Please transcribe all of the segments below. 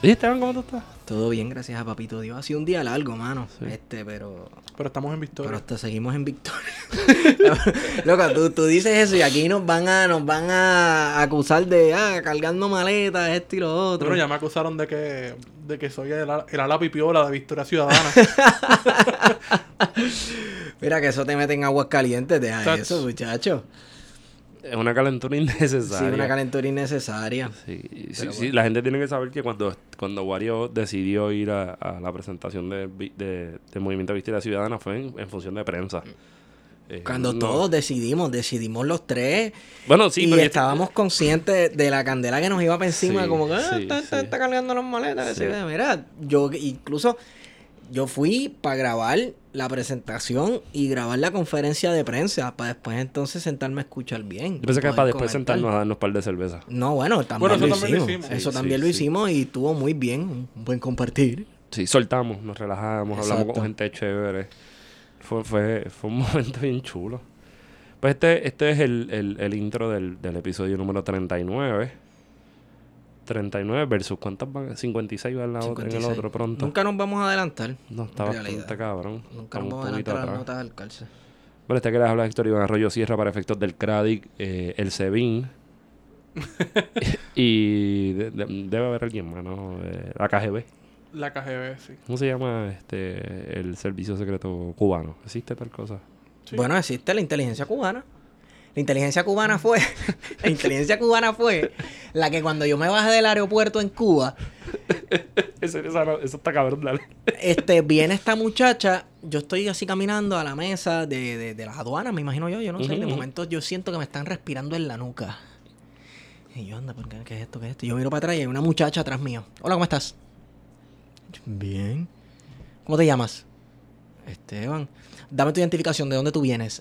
¿Y Esteban, cómo tú estás? Todo bien, gracias a Papito Dios. Ha sido un día largo, mano. Este, pero. Pero estamos en Victoria. Pero hasta seguimos en victoria. Loco, tú, tú dices eso y aquí nos van a, nos van a acusar de ah, cargando maletas, esto y lo otro. Bueno, ya me acusaron de que, de que soy el, el ala pipiola de Victoria Ciudadana. Mira que eso te mete en aguas calientes, deja Chacho. eso, muchacho. Es una calentura Sí, innecesaria. una calentura innecesaria. Sí, sí, sí, la gente tiene que saber que cuando, cuando Wario decidió ir a, a la presentación de, de, del Movimiento Victoria Ciudadana fue en, en función de prensa. Eh, Cuando no- todos decidimos, decidimos los tres. Bueno, sí, y pero estábamos conscientes de la candela que nos iba para encima, Sí, como que ah, sí, está, está- sí. está cargando las maletas. Sí. Mira, yo incluso yo fui para grabar la presentación y grabar la conferencia de prensa, para después entonces sentarme a escuchar bien. Yo pensé que para después comentar. sentarnos a darnos un par de cerveza. No, bueno, también, Bueno, lo, eso también lo hicimos. hicimos. Eso Sí, también sí, lo sí. hicimos y estuvo muy bien, un buen compartir. Sí, soltamos, nos relajamos, hablamos con gente chévere. Fue, fue, fue un momento bien chulo. Pues este, este es el, el, el intro del, del episodio número 39. 39 versus ¿cuántas van? 56 va en, la otra- en el 56. otro pronto. Nunca nos vamos a adelantar. No, está bastante cabrón. Nunca Estamos nos vamos a adelantar a las notas del calce. Bueno, este que les habla Héctor Iván Arroyo Sierra para efectos del CRADIC, eh, el SEBIN. y de- de- debe haber alguien más, ¿no? Eh, la KGB. la KGB, sí. ¿Cómo se llama este el servicio secreto cubano? ¿Existe tal cosa? Sí. Bueno, existe la inteligencia cubana. La inteligencia cubana fue. la inteligencia cubana fue la que cuando yo me bajé del aeropuerto en Cuba, Eso, eso está cabrón, dale. este, viene esta muchacha. Yo estoy así caminando a la mesa de, de, de las aduanas, me imagino yo. Yo no sé. De momento yo siento que me están respirando en la nuca. Y yo, anda, ¿por qué, ¿qué es esto? ¿Qué es esto? Y yo miro para atrás y hay una muchacha atrás mío. Hola, ¿cómo estás? Bien. ¿Cómo te llamas? Esteban. Dame tu identificación, ¿de dónde tú vienes?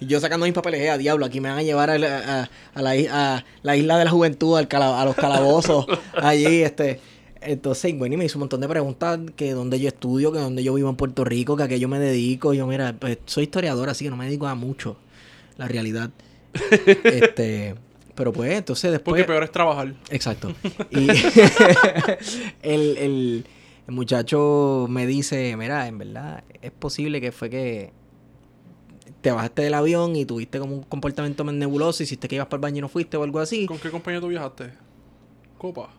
y yo sacando mis papeles, eh, a diablo, aquí me van a llevar a, la- a- a la, i- a la isla de la juventud, al cala- a los calabozos, allí, este. Entonces, bueno, y me hizo un montón de preguntas, que dónde yo estudio, que dónde yo vivo en Puerto Rico, que a qué yo me dedico. Yo, mira, pues soy historiador, así que no me dedico a mucho, la realidad. este, pero pues, entonces después... Porque peor es trabajar. Exacto. Y el, el- el muchacho me dice, mira, en verdad, es posible que fue que te bajaste del avión y tuviste como un comportamiento más nebuloso, hiciste que ibas para el baño y no fuiste o algo así. ¿Con qué compañía tú viajaste? Copa.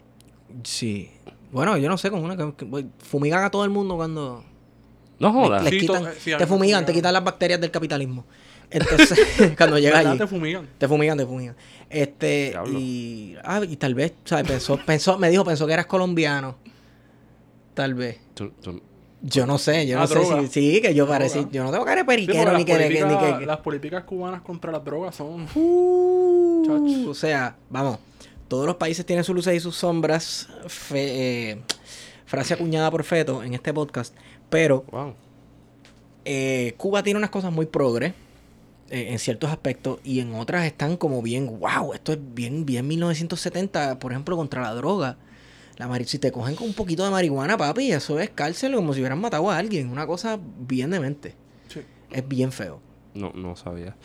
Sí. Bueno, yo no sé, con una que, que- güey, fumigan a todo el mundo cuando No jodas. les Sí, quitan, to- eh, sí, te fumigan, te quitan las bacterias del capitalismo. Entonces, cuando llegas ¿Verdad? allí. Te fumigan. Te fumigan, te fumigan. Este, Diablo. y, ah, y tal vez, ¿sabes? Pensó, pensó, me dijo, pensó que eras colombiano. Tal vez. Tú- tú- Yo no sé, yo Ah, no sé si, sí, que yo parecí, yo no tengo cara de periquero las, ni que, ni que, políticas, ni que- las políticas cubanas contra las drogas son... Uh, o sea, vamos, todos los países tienen sus luces y sus sombras, fe- eh, frase acuñada por Feto en este podcast, pero wow. eh, Cuba tiene unas cosas muy progres eh, en ciertos aspectos y en otras están como bien, wow, esto es bien, bien 1970, por ejemplo, contra la droga. La mari si te cogen con un poquito de marihuana, papi, eso es cárcel como si hubieran matado a alguien. Una cosa bien demente. Sí. Es bien feo. No, no sabía.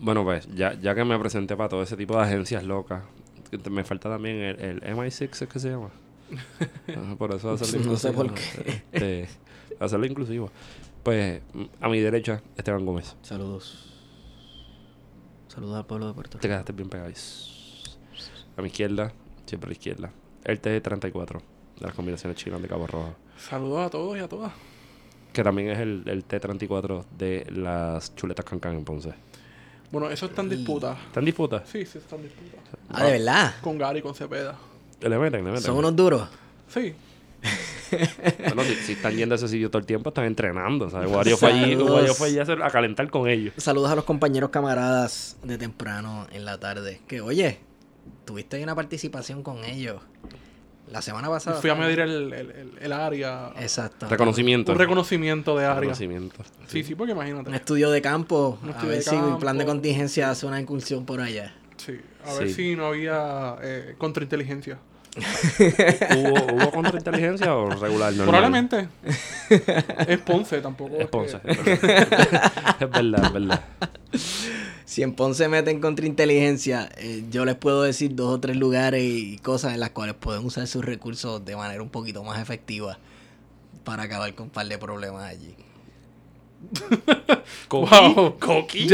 Bueno, pues, ya, ya que me presenté para todo ese tipo de agencias locas, te- me falta también el, el MI6, ¿es que se llama? Ah, por eso hacerlo No sé inclusivo. por qué. Este, hacerlo inclusivo. Pues, a mi derecha, Esteban Gómez. Saludos. Saludos al pueblo de Puerto Te Rico. quedaste bien pegado. A mi izquierda, siempre a la izquierda. El T34 de las combinaciones chinas de Cabo Rojo. Saludos a todos y a todas. Que también es el, el T34 de las chuletas Cancan en Ponce. Bueno, eso está en disputa. ¿Está en disputa? Sí, sí, está en disputa. Ah, de verdad. Con Gary con Cepeda. Le meten, le meten. Son unos duros. Sí. Bueno, si, si están yendo a ese sitio todo el tiempo, están entrenando. ¿sabes? Wario fue allí. Wario fue allí a, hacer- a calentar con ellos. Saludos a los compañeros camaradas de temprano en la tarde. Que oye, tuviste ahí una participación con ellos la semana pasada. Fui a medir el, el, el, el área. Exacto. Reconocimiento. Un reconocimiento de área. Reconocimiento. Sí, sí, porque imagínate. Un estudio de campo. Un a ver de si el plan de campo. contingencia hace una incursión por allá. Sí, a ver Sí. si no había eh, contrainteligencia. ¿Hubo, ¿Hubo contrainteligencia o regular? normal? Probablemente. es Ponce, tampoco. Es Ponce. que- Es verdad, es verdad. es verdad. Si en Ponce meten contrainteligencia, eh, yo les puedo decir dos o tres lugares y cosas en las cuales pueden usar sus recursos de manera un poquito más efectiva para acabar con un par de problemas allí. Wow. ¿Coqui?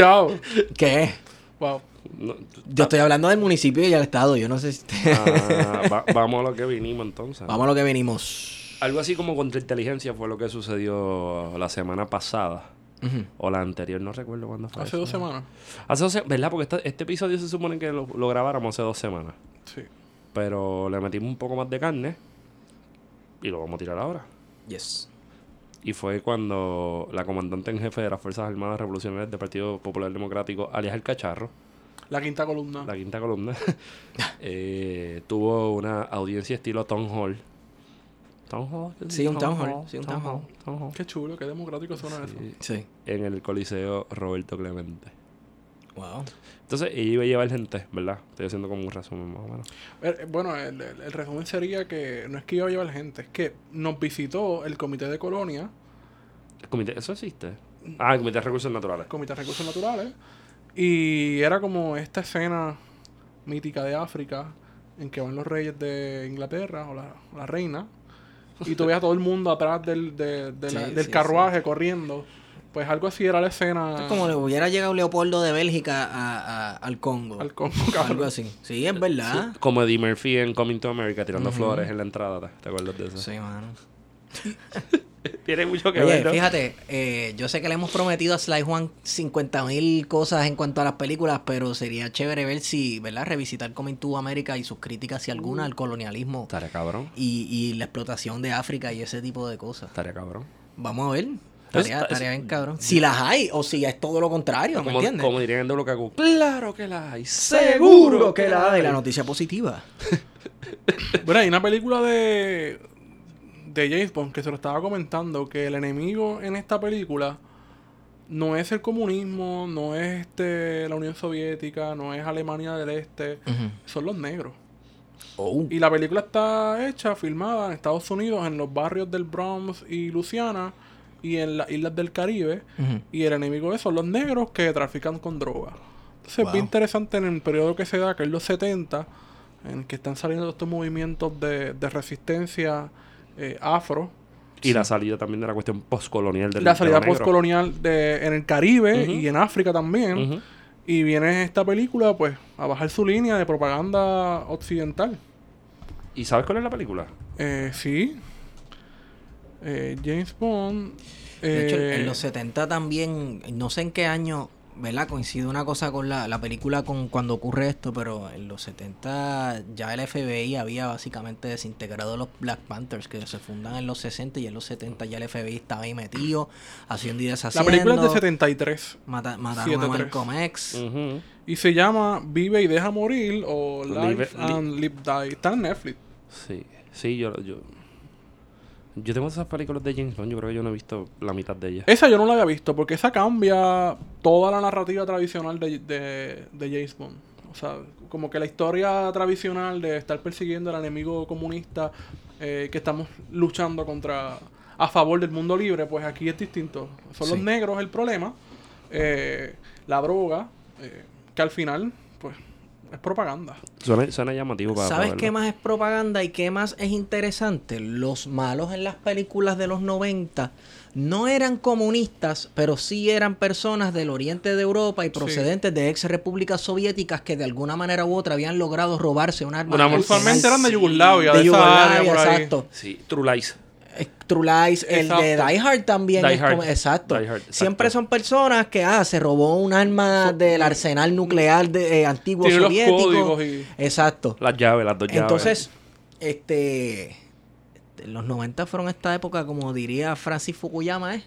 ¿Qué? Wow. No, Yo estoy hablando del municipio y el estado. Yo no sé si... ah, va- vamos a lo que vinimos entonces. Vamos a lo que venimos. Algo así como contrainteligencia fue lo que sucedió la semana pasada. O la anterior, no recuerdo cuándo fue. Hace eso. dos semanas. Hace dos se- ¿Verdad? Porque esta- este episodio se supone que lo, lo grabáramos hace dos semanas. Sí. Pero le metimos un poco más de carne. Y lo vamos a tirar ahora. Yes. Y fue cuando la comandante en jefe de las Fuerzas Armadas Revolucionarias del Partido Popular Democrático, alias El Cacharro, La quinta columna. la quinta columna, eh, tuvo una audiencia estilo Town Hall. ¿Town Hall? Sí, un town hall, sí, un town hall. Town hall. Qué chulo, qué democrático suena eso. Sí, Sí. en el Coliseo Roberto Clemente. Wow. Entonces, ella iba a llevar gente, ¿verdad? Estoy haciendo como un resumen más o menos. Eh, Bueno, el, el- el resumen sería que no es que iba a llevar gente, es que nos visitó el Comité de Colonia, ¿El comité, ¿Eso existe? Ah, el Comité de Recursos Naturales. Comité de Recursos Naturales, y era como esta escena mítica de África en que van los reyes de Inglaterra o la, la reina, y tú ves a todo el mundo atrás del, de- de la- Sí, del sí, carruaje corriendo. Pues algo así era la escena Es como le hubiera llegado Leopoldo de Bélgica a- a- al Congo. al Congo, Algo cabrón. así. Sí, es verdad. Como Eddie Murphy en Coming to America tirando flores en la entrada. ¿te- ¿Te acuerdas de eso? Sí, mano. Tiene mucho que Oye, ver, ¿no? fíjate, eh, yo sé que le hemos prometido a Sly Juan 50 mil cosas en cuanto a las películas, pero sería chévere ver si, ¿verdad? Revisitar Coming to America y sus críticas, si alguna, al colonialismo Estaría cabrón. y, y la explotación de África y ese tipo de cosas. Estaría cabrón. Vamos a ver. Tarea, Está- tarea es- bien cabrón. Si las hay o si es todo lo contrario, ¿me Como, entiendes? como dirían en WKQ. Claro que la hay. Seguro que la hay. La noticia positiva. Bueno, hay una película de, de James Bond que se lo estaba comentando, que el enemigo en esta película no es el comunismo, no es este la Unión Soviética, no es Alemania del Este, son los negros. Oh. Y la película está hecha, filmada en Estados Unidos, en los barrios del Bronx y Luciana y en las islas del Caribe. Y el enemigo es son los negros que trafican con droga. Entonces es bien interesante en el periodo que se da, que es los 70, en el que están saliendo estos movimientos de, de resistencia eh, afro. Y la salida también de la cuestión postcolonial del la salida postcolonial de, en el Caribe y en África también. Y viene esta película pues a bajar su línea de propaganda occidental. ¿Y sabes cuál es la película? Eh, sí. Eh, James Bond. De hecho, eh, en los 70 también, no sé en qué año, ¿verdad? Coincide una cosa con la, la película con cuando ocurre esto, pero en los 70 ya el FBI había básicamente desintegrado los Black Panthers, que se fundan en los 60 y en los 70 ya el FBI estaba ahí metido, haciendo y la deshaciendo. película es de 73. mata- mataron a 7-3. Malcolm X. Y se llama Vive y Deja Morir o Live- Live and Live Die. Está en Netflix. Sí, sí, yo, yo, yo tengo esas películas de James Bond, yo creo que yo no he visto la mitad de ellas. Esa yo no la había visto porque esa cambia toda la narrativa tradicional de, de, de James Bond. O sea, como que la historia tradicional de estar persiguiendo al enemigo comunista eh, que estamos luchando contra a favor del mundo libre, pues aquí es distinto. Son los negros el problema, eh, la droga, eh, que al final, pues, es propaganda. Suena, suena llamativo para ¿Sabes para qué más es propaganda y qué más es interesante? Los malos en las películas de los 90 no eran comunistas, pero sí eran personas del oriente de Europa y procedentes de ex repúblicas soviéticas que de alguna manera u otra habían logrado robarse un arma. Una- arsenal Usualmente eran de Yugoslavia, de de, esa área Yugoslavia, por ahí. exacto. Sí, True Lies. Eh, True Lies, el de. Die Hard también Die es Hard. como- exacto. Die Hard, exacto. Siempre son personas que ah, se robó un arma del arsenal nuclear de, eh, antiguo Tiene los soviético. códigos y- Exacto. Las llaves, las dos llaves. Entonces, este los 90 fueron esta época, como diría Francis Fukuyama, ¿eh?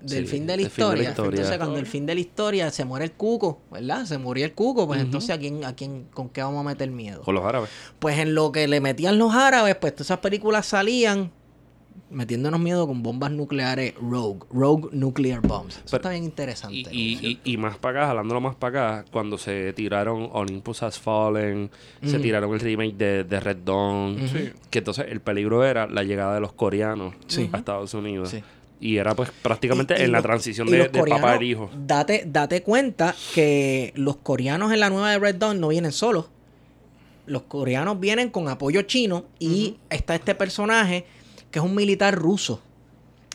Del Sí, fin de la el fin de la historia. historia. Entonces, cuando el fin de la historia se muere el cuco, ¿verdad? Se murió el cuco, pues entonces a quién, a quién, con qué vamos a meter miedo. Con los árabes. Pues en lo que le metían los árabes, pues todas esas películas salían metiéndonos miedo con bombas nucleares Rogue, Rogue Nuclear Bombs. Eso Pero- está bien interesante. Y, ¿no? y, y, y más para acá, jalándolo más para acá, cuando se tiraron Olympus Has Fallen, se tiraron el remake de, de Red Dawn, Sí. que entonces el peligro era la llegada de los coreanos Sí. a Estados Unidos. Sí. Y era pues prácticamente Y- y en la transición de, papá al hijo. Date, date cuenta que los coreanos en la nueva de Red Dawn no vienen solos. Los coreanos vienen con apoyo chino y está este personaje que es un militar ruso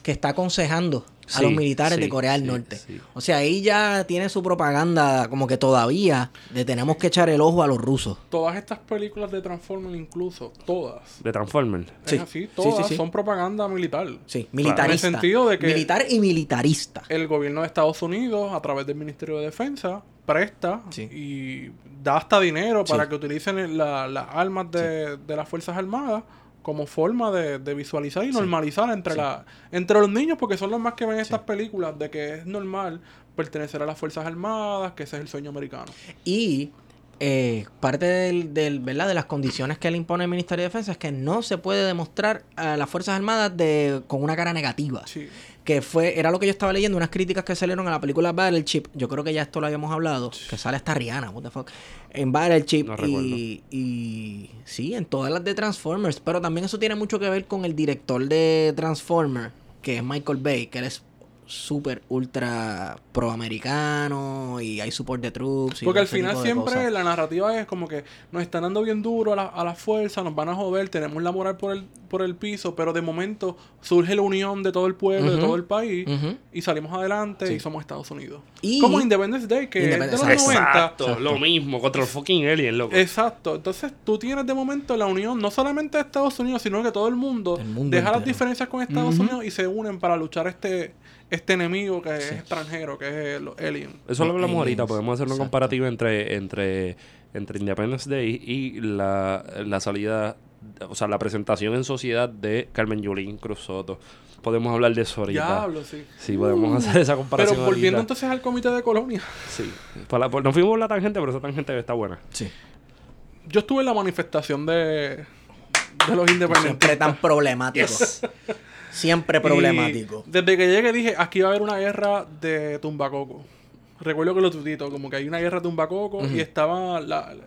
que está aconsejando a Sí, los militares sí, de Corea del sí, Norte. sí. O sea, ahí ya tiene su propaganda como que todavía le tenemos que echar el ojo a los rusos. Todas estas películas de Transformers, incluso, todas. De Transformers. Sí. Es así, Sí, todas sí, sí. son propaganda militar. Sí, militarista. En el sentido de que- Militar y militarista. El gobierno de Estados Unidos, a través del Ministerio de Defensa, presta Sí. y da hasta dinero para Sí. que utilicen la- las armas de, de las Fuerzas Armadas como forma de, de visualizar y normalizar entre, la, entre los niños, porque son los más que ven estas películas, de que es normal pertenecer a las Fuerzas Armadas, que ese es el sueño americano. Y eh, parte del, del, ¿verdad? de las condiciones que le impone el Ministerio de Defensa es que no se puede demostrar a las Fuerzas Armadas de, con una cara negativa. Sí. Que fue, era lo que yo estaba leyendo, unas críticas que salieron a la película Battleship. Yo creo que ya esto lo habíamos hablado. Que sale hasta Rihanna, what the fuck. En Battleship. No y, y sí, en todas las de Transformers. Pero también eso tiene mucho que ver con el director de Transformers, que es Michael Bay, que él es súper ultra pro-americano y hay support de troops. Porque al ese final siempre la narrativa es como que nos están dando bien duro a la, a la fuerza, nos van a joder, tenemos la moral por el, por el piso, pero de momento surge la unión de todo el pueblo, de todo el país, y salimos adelante Sí. y somos Estados Unidos. Y- Como Independence Day, que Independence- es de los 90. Exacto, lo mismo, contra el fucking alien, loco. Exacto, entonces tú tienes de momento la unión no solamente de Estados Unidos, sino que todo el mundo, El mundo deja las diferencias con Estados. Unidos y se unen para luchar este este enemigo que es extranjero, que es los aliens. Eso lo hablamos ahorita, podemos hacer una exacto. comparativa entre, entre, entre Independence Day y la, la salida, o sea, la presentación en sociedad de Carmen Yulín Cruz Soto. Podemos hablar de eso ahorita. Diablo, sí. Sí, podemos hacer esa comparación Pero volviendo ahorita. entonces al comité de colonia. Sí. Por la- por- nos fuimos por la tangente, pero esa tangente está buena. Sí. Yo estuve en la manifestación de, de los Siempre independentistas. tan problemático. Siempre problemático. Y desde que llegué dije, aquí va a haber una guerra de tumbacoco. Recuerdo que lo tutito, como que hay una guerra de tumbacoco y estaba la, la,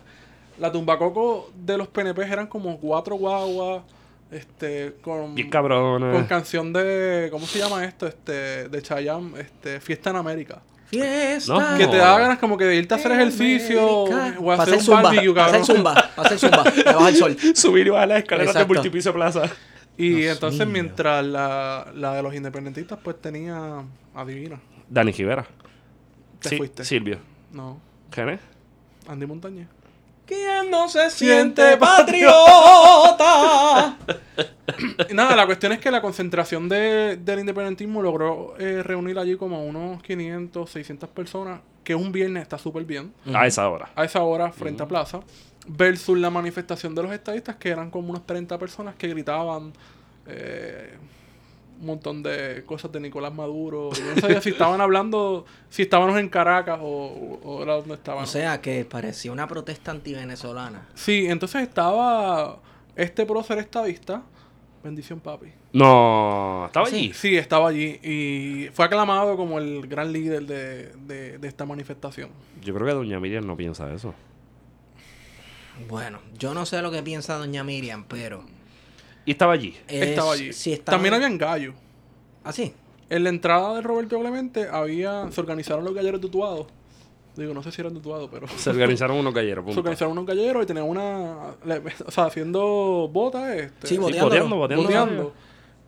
la tumbacoco de los PNP eran como cuatro guaguas, este, con, Bien cabrona. con canción de, ¿cómo se llama esto? Este, de Chayanne, este, Fiesta en América. Fiesta. No. Que te da ganas como que de irte a hacer ejercicio América. o a Pa' hacer un zumba, barbecue, pa' hacer cabrón. zumba, hacer zumba, del sol. Subir y bajar las escaleras Exacto. de multipiso plaza. Y Dios entonces mío. mientras la, la de los independentistas pues tenía, adivina, Dani Rivera. te Sí, fuiste. Silvio. No, ¿Quién es? Andy Montañez. ¿Quién no se siente patriota? Nada, la cuestión es que la concentración de, del independentismo logró eh, reunir allí como unos 500, 600 personas, que un viernes está súper bien, A esa hora. a esa hora frente a Plaza, versus la manifestación de los estadistas, que eran como unas 30 personas que gritaban eh, un montón de cosas de Nicolás Maduro. Yo no sabía si estaban hablando, si estábamos en Caracas o, o era donde estaban. O sea, que parecía una protesta antivenezolana. Sí, entonces estaba este prócer estadista. Bendición, papi. No, estaba Sí. allí. Sí, estaba allí y fue aclamado como el gran líder de, de- de esta manifestación. Yo creo que Doña Miriam no piensa eso. Bueno, yo no sé lo que piensa doña Miriam, pero... Y estaba allí. es- estaba allí. estaba- También habían gallos. ¿Ah, sí? En la entrada de Roberto Clemente había, se organizaron los galleros tutuados. Digo, no sé si eran tutuados, pero Se organizaron unos galleros. se punto. organizaron unos galleros y tenían una, le- o sea, haciendo botas, este, Sí, Sí, boteando, boteando. boteando.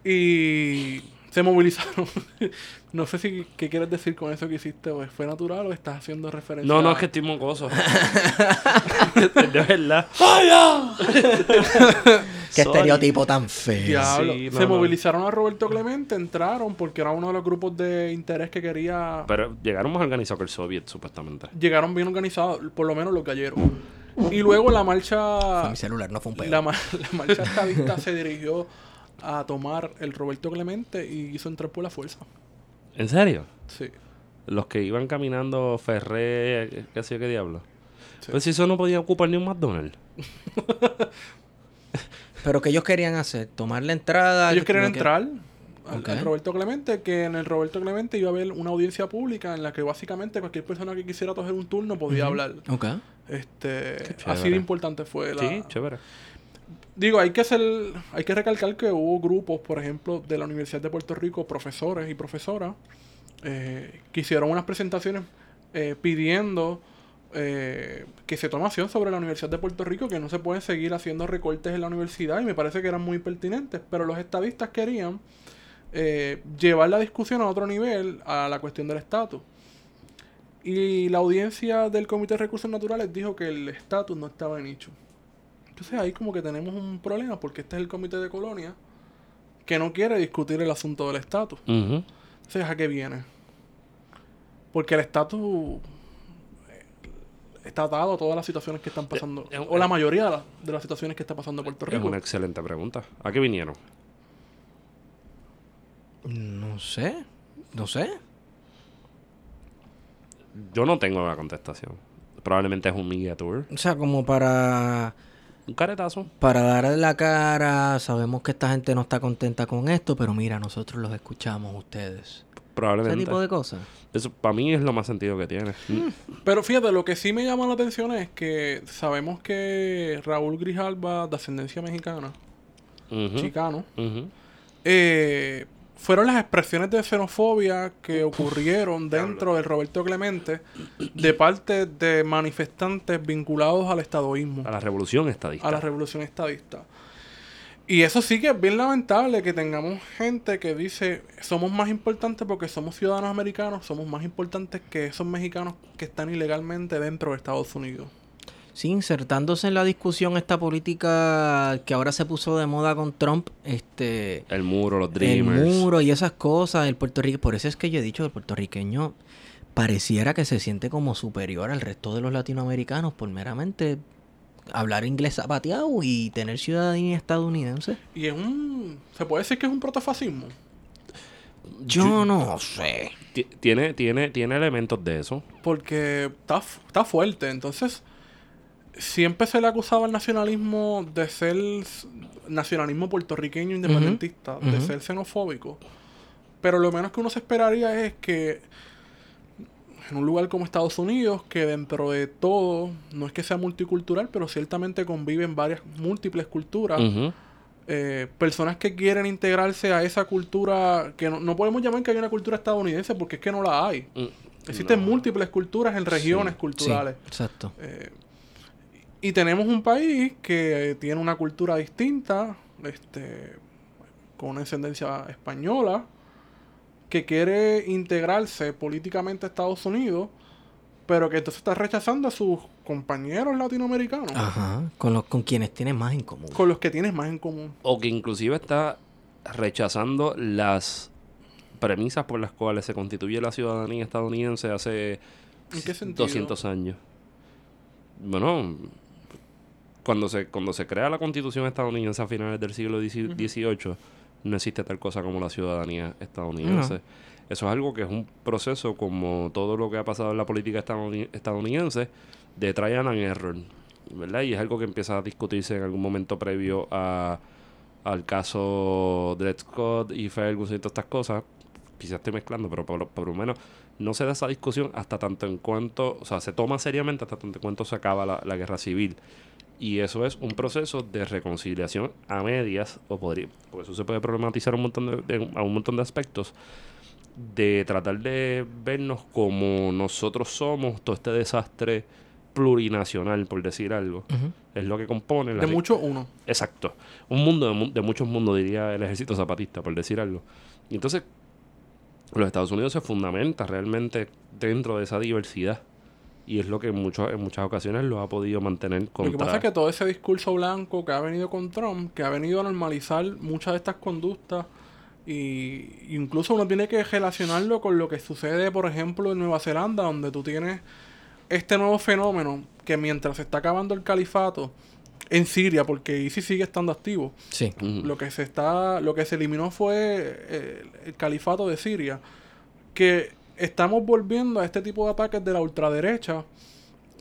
Y se movilizaron. no sé si qué quieres decir con eso que hiciste, o fue natural o estás haciendo referencia No, no, a- es que estoy mocoso. de verdad. Qué estereotipo tan feo. Diablo. Sí, no, Se no. movilizaron a Roberto Clemente, entraron porque era uno de los grupos de interés que quería. Pero llegaron más organizados que el Soviet, supuestamente. Llegaron bien organizados, por lo menos los galleros. Y luego la Fue marcha. mi celular, no fue un pedo. La, la marcha estadista se dirigió a tomar el Roberto Clemente y hizo entrar por la fuerza. ¿En serio? Sí. Los que iban caminando Ferré, qué sé yo qué diablo. Sí. Pues si eso no podía ocupar ni un McDonald's. Pero que ellos querían hacer, tomar la entrada. Ellos querían lo que- entrar al, Roberto Clemente, que en el Roberto Clemente iba a haber una audiencia pública en la que básicamente cualquier persona que quisiera coger un turno podía hablar. Ok. Este, así de importante fue la... Sí, chévere. Digo, hay que hacer, hay que recalcar que hubo grupos, por ejemplo, de la Universidad de Puerto Rico, profesores y profesoras, eh, que hicieron unas presentaciones eh, pidiendo eh, que se tome acción sobre la Universidad de Puerto Rico, que no se pueden seguir haciendo recortes en la universidad, y me parece que eran muy pertinentes, pero los estadistas querían eh, llevar la discusión a otro nivel, a la cuestión del estatus. Y la audiencia del Comité de Recursos Naturales dijo que el estatus no estaba en hecho. Entonces ahí como que tenemos un problema porque este es el comité de colonia que no quiere discutir el asunto del estatus. Ujú. Entonces, ¿a qué viene? Porque el estatus eh, está atado a todas las situaciones que están pasando. Eh, eh, o la mayoría de, las- de las situaciones que está pasando en Puerto Es Rico. una excelente pregunta. ¿A qué vinieron? No sé. No sé. Yo no tengo la contestación. Probablemente es un media tour. O sea, como para. Un caretazo. Para darle la cara, sabemos que esta gente no está contenta con esto, pero mira, nosotros los escuchamos ustedes. Ese Probablemente. tipo de cosas. Eso para mí es lo más sentido que tiene. Pero fíjate, lo que sí me llama la atención es que sabemos que Raúl Grijalba, de ascendencia mexicana, chicano, eh, fueron las expresiones de xenofobia que ocurrieron dentro del Roberto Clemente de parte de manifestantes vinculados al estadoísmo, A la revolución estadista. a la revolución estadista. Y eso sí que es bien lamentable que tengamos gente que dice somos más importantes porque somos ciudadanos americanos, somos más importantes que esos mexicanos que están ilegalmente dentro de Estados Unidos. Sí, insertándose en la discusión esta política que ahora se puso de moda con Trump, este, El muro, los el dreamers. muro y esas cosas, el puertorriqueño, por eso es que yo he dicho que el puertorriqueño pareciera que se siente como superior al resto de los latinoamericanos por meramente hablar inglés zapateado y tener ciudadanía estadounidense. Y es un... ¿Se puede decir que es un protofascismo? Yo no sé. Ti- Tiene, tiene, tiene elementos de eso. porque está, está fuerte. Entonces, siempre se le acusaba al nacionalismo de ser nacionalismo puertorriqueño independentista, de ser xenofóbico. Pero lo menos que uno se esperaría es que en un lugar como Estados Unidos, que dentro de todo, no es que sea multicultural, pero ciertamente conviven varias múltiples culturas, eh, personas que quieren integrarse a esa cultura, que no, no podemos llamar que hay una cultura estadounidense, porque es que no la hay. Mm, Existen no. múltiples culturas en regiones Sí, culturales. exacto. Eh, y tenemos un país que tiene una cultura distinta, este, con una ascendencia española, que quiere integrarse políticamente a Estados Unidos, pero que entonces está rechazando a sus compañeros latinoamericanos, Ajá, con, los, con quienes tienen más en común. con los que tienes más en común. O que inclusive está rechazando las premisas por las cuales se constituye la ciudadanía estadounidense hace ¿En qué sentido? 200 años. Bueno, cuando se, cuando se crea la constitución estadounidense a finales del siglo XVIII, no existe tal cosa como la ciudadanía estadounidense. Eso es algo que es un proceso como todo lo que ha pasado en la política estadouni- estadounidense de trial and error, ¿verdad? Y es algo que empieza a discutirse en algún momento previo a, al caso de Scott y Ferguson y todas estas cosas. Quizás estoy mezclando, pero por, lo- por lo menos no se da esa discusión hasta tanto en cuanto, o sea, se toma seriamente hasta tanto en cuanto se acaba la, la guerra civil. Y eso es un proceso de reconciliación a medias, o podría, por eso se puede problematizar un montón de, de- a un montón de aspectos, de tratar de vernos como nosotros somos, todo este desastre plurinacional, por decir algo. Es lo que compone la De ri- mucho uno. Exacto. Un mundo de, mu- de muchos mundos, diría el ejército zapatista, por decir algo. Y entonces, los Estados Unidos se fundamenta realmente dentro de esa diversidad. Y es lo que en, muchos en muchas ocasiones lo ha podido mantener Lo contra... que pasa es que todo ese discurso blanco que ha venido con Trump, que ha venido a normalizar muchas de estas conductas, y incluso uno tiene que relacionarlo con lo que sucede, por ejemplo, en Nueva Zelanda, donde tú tienes este nuevo fenómeno que mientras se está acabando el califato en Siria, porque ISIS sigue estando activo, Sí. Lo que se está, lo que se eliminó fue eh, el califato de Siria, que estamos volviendo a este tipo de ataques de la ultraderecha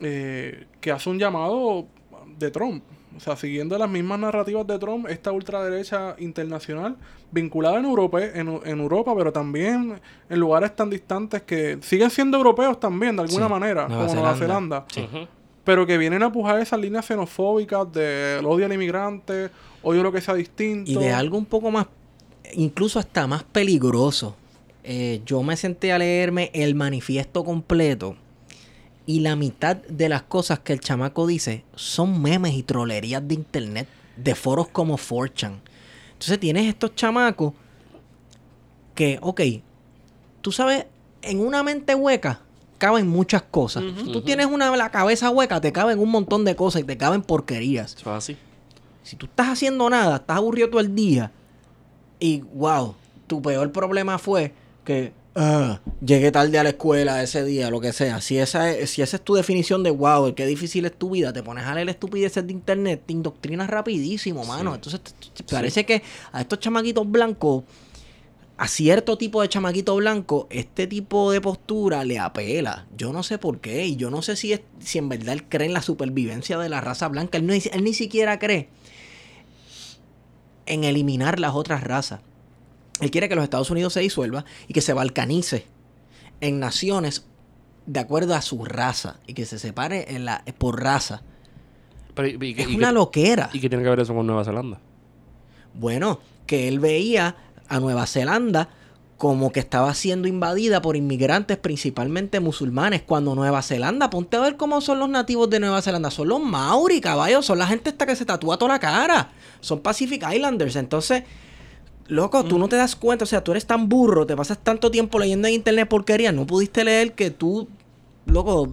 eh, que hace un llamado de Trump. O sea, siguiendo las mismas narrativas de Trump, esta ultraderecha internacional vinculada en Europa, en, en Europa, pero también en lugares tan distantes que siguen siendo europeos también, de alguna Sí, manera, Nueva como Nueva Zelanda. Pero que vienen a pujar esas líneas xenofóbicas del odio al inmigrante, odio a lo que sea distinto. Y de algo un poco más, incluso hasta más peligroso. Eh, yo me senté a leerme el manifiesto completo y la mitad de las cosas que el chamaco dice son memes y trolerías de internet, de foros como 4chan. Entonces tienes estos chamacos que, ok, tú sabes, en una mente hueca caben muchas cosas. Si tú tienes una la cabeza hueca, te caben un montón de cosas y te caben porquerías. Eso es así. Si tú estás haciendo nada, estás aburrido todo el día y wow, tu peor problema fue que ah, llegué tarde a la escuela ese día, lo que sea. Si esa, es, si esa es tu definición de wow, qué difícil es tu vida, te pones a leer estupideces de internet, te indoctrinas rapidísimo, mano. Entonces te- te- te parece que a estos chamaquitos blancos, a cierto tipo de chamaquito blanco, este tipo de postura le apela. Yo no sé por qué. Y yo no sé si, es, si en verdad él cree en la supervivencia de la raza blanca. Él, no, él ni siquiera cree en eliminar las otras razas. Él quiere que los Estados Unidos se disuelva y que se balcanice en naciones de acuerdo a su raza y que se separe en la, por raza. Pero, y, y- Es y- una loquera. ¿Y qué tiene que ver eso con Nueva Zelanda? Bueno, que él veía a Nueva Zelanda como que estaba siendo invadida por inmigrantes, principalmente musulmanes. Cuando Nueva Zelanda, ponte a ver cómo son los nativos de Nueva Zelanda. Son los Maori, caballos. Son la gente esta que se tatúa toda la cara. Son Pacific Islanders. Entonces, loco, tú no te das cuenta. O sea, tú eres tan burro, te pasas tanto tiempo leyendo en internet porquería. No pudiste leer que tú, loco,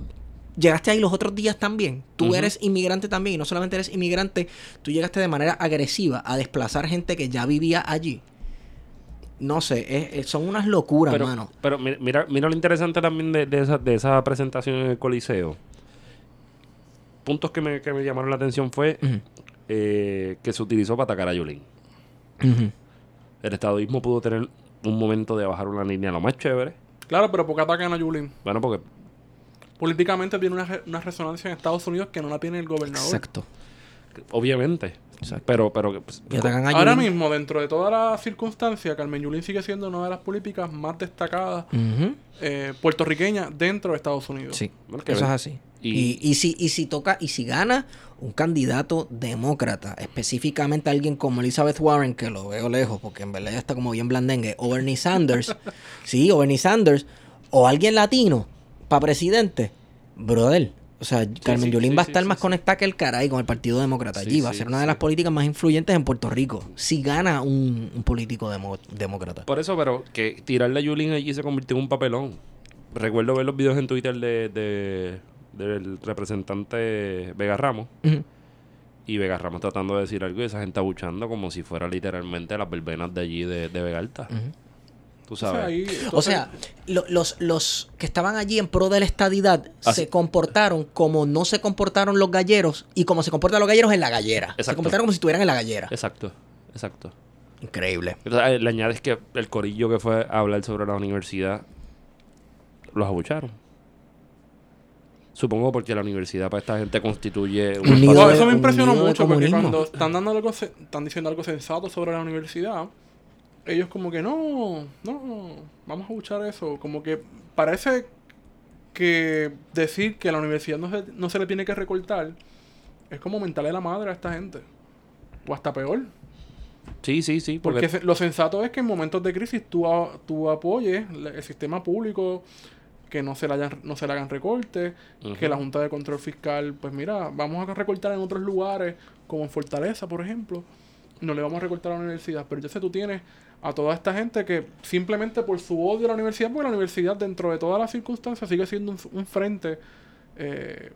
llegaste ahí los otros días también. Tú eres inmigrante también. Y no solamente eres inmigrante, tú llegaste de manera agresiva a desplazar gente que ya vivía allí. No sé, es- es- son unas locuras, pero, mano. pero mi- mira, mira lo interesante también de, de esa, de esa presentación en el Coliseo. Puntos que me, que me llamaron la atención fue eh, que se utilizó para atacar a Yulín. ujú. El estadismo pudo tener un momento de bajar una línea lo más chévere. Claro, pero ¿por qué atacan a Yulín? Bueno, porque Políticamente tiene una, re- una resonancia en Estados Unidos que no la tiene el gobernador. Exacto. obviamente. Exacto. Pero, pero pues, Y atacan a Ahora mismo, dentro de toda la circunstancia, Carmen Yulín sigue siendo una de las políticas más destacadas Ujú. eh, puertorriqueñas dentro de Estados Unidos. Sí, eso es así. Y- Y, y si, y si toca, y si gana un candidato demócrata, específicamente alguien como Elizabeth Warren, que lo veo lejos, porque en verdad ya está como bien blandengue, o Bernie Sanders, sí, o Bernie Sanders, o alguien latino para presidente, brother. O sea, Carmen Yulín sí, va a estar sí, más conectada que el caray con el Partido Demócrata allí. va a ser una de las políticas más influyentes en Puerto Rico. Si gana un, un político demo- demócrata. Por eso, pero que tirarle a Yulín allí se convirtió en un papelón. Recuerdo ver los videos en Twitter de, de- del representante Vega Ramos. Y Vega Ramos tratando de decir algo y esa gente abuchando como si fuera literalmente las verbenas de allí de, de Vega Alta. Tú O sea, sabes. ahí, O sea, lo- los, los que estaban allí en pro de la estadidad Así. se comportaron como no se comportaron los galleros y como se comportan los galleros en la gallera. Se Exacto. comportaron como si estuvieran en la gallera. Exacto, exacto. Increíble. O sea, eh, le añades que el corillo que fue a hablar sobre la universidad los abucharon. Supongo porque la universidad para esta gente constituye Un nido de- eso me un impresionó de mucho porque comunismo. cuando están dando algo, están diciendo algo sensato sobre la universidad, ellos como que no, no, vamos a escuchar eso. Como que parece que decir que la universidad no se, no se le tiene que recortar es como mentarle la madre a esta gente. O hasta peor. Sí, sí, sí. Porque, Porque se- lo sensato es que en momentos de crisis tú, a- tú apoyes el sistema público, que no se le, hayan- no se le hagan recortes, que la Junta de Control Fiscal, pues mira, vamos a recortar en otros lugares, como en Fortaleza, por ejemplo, no le vamos a recortar a la universidad. Pero entonces tú tienes a toda esta gente que simplemente por su odio a la universidad, porque la universidad dentro de todas las circunstancias sigue siendo un, un frente eh,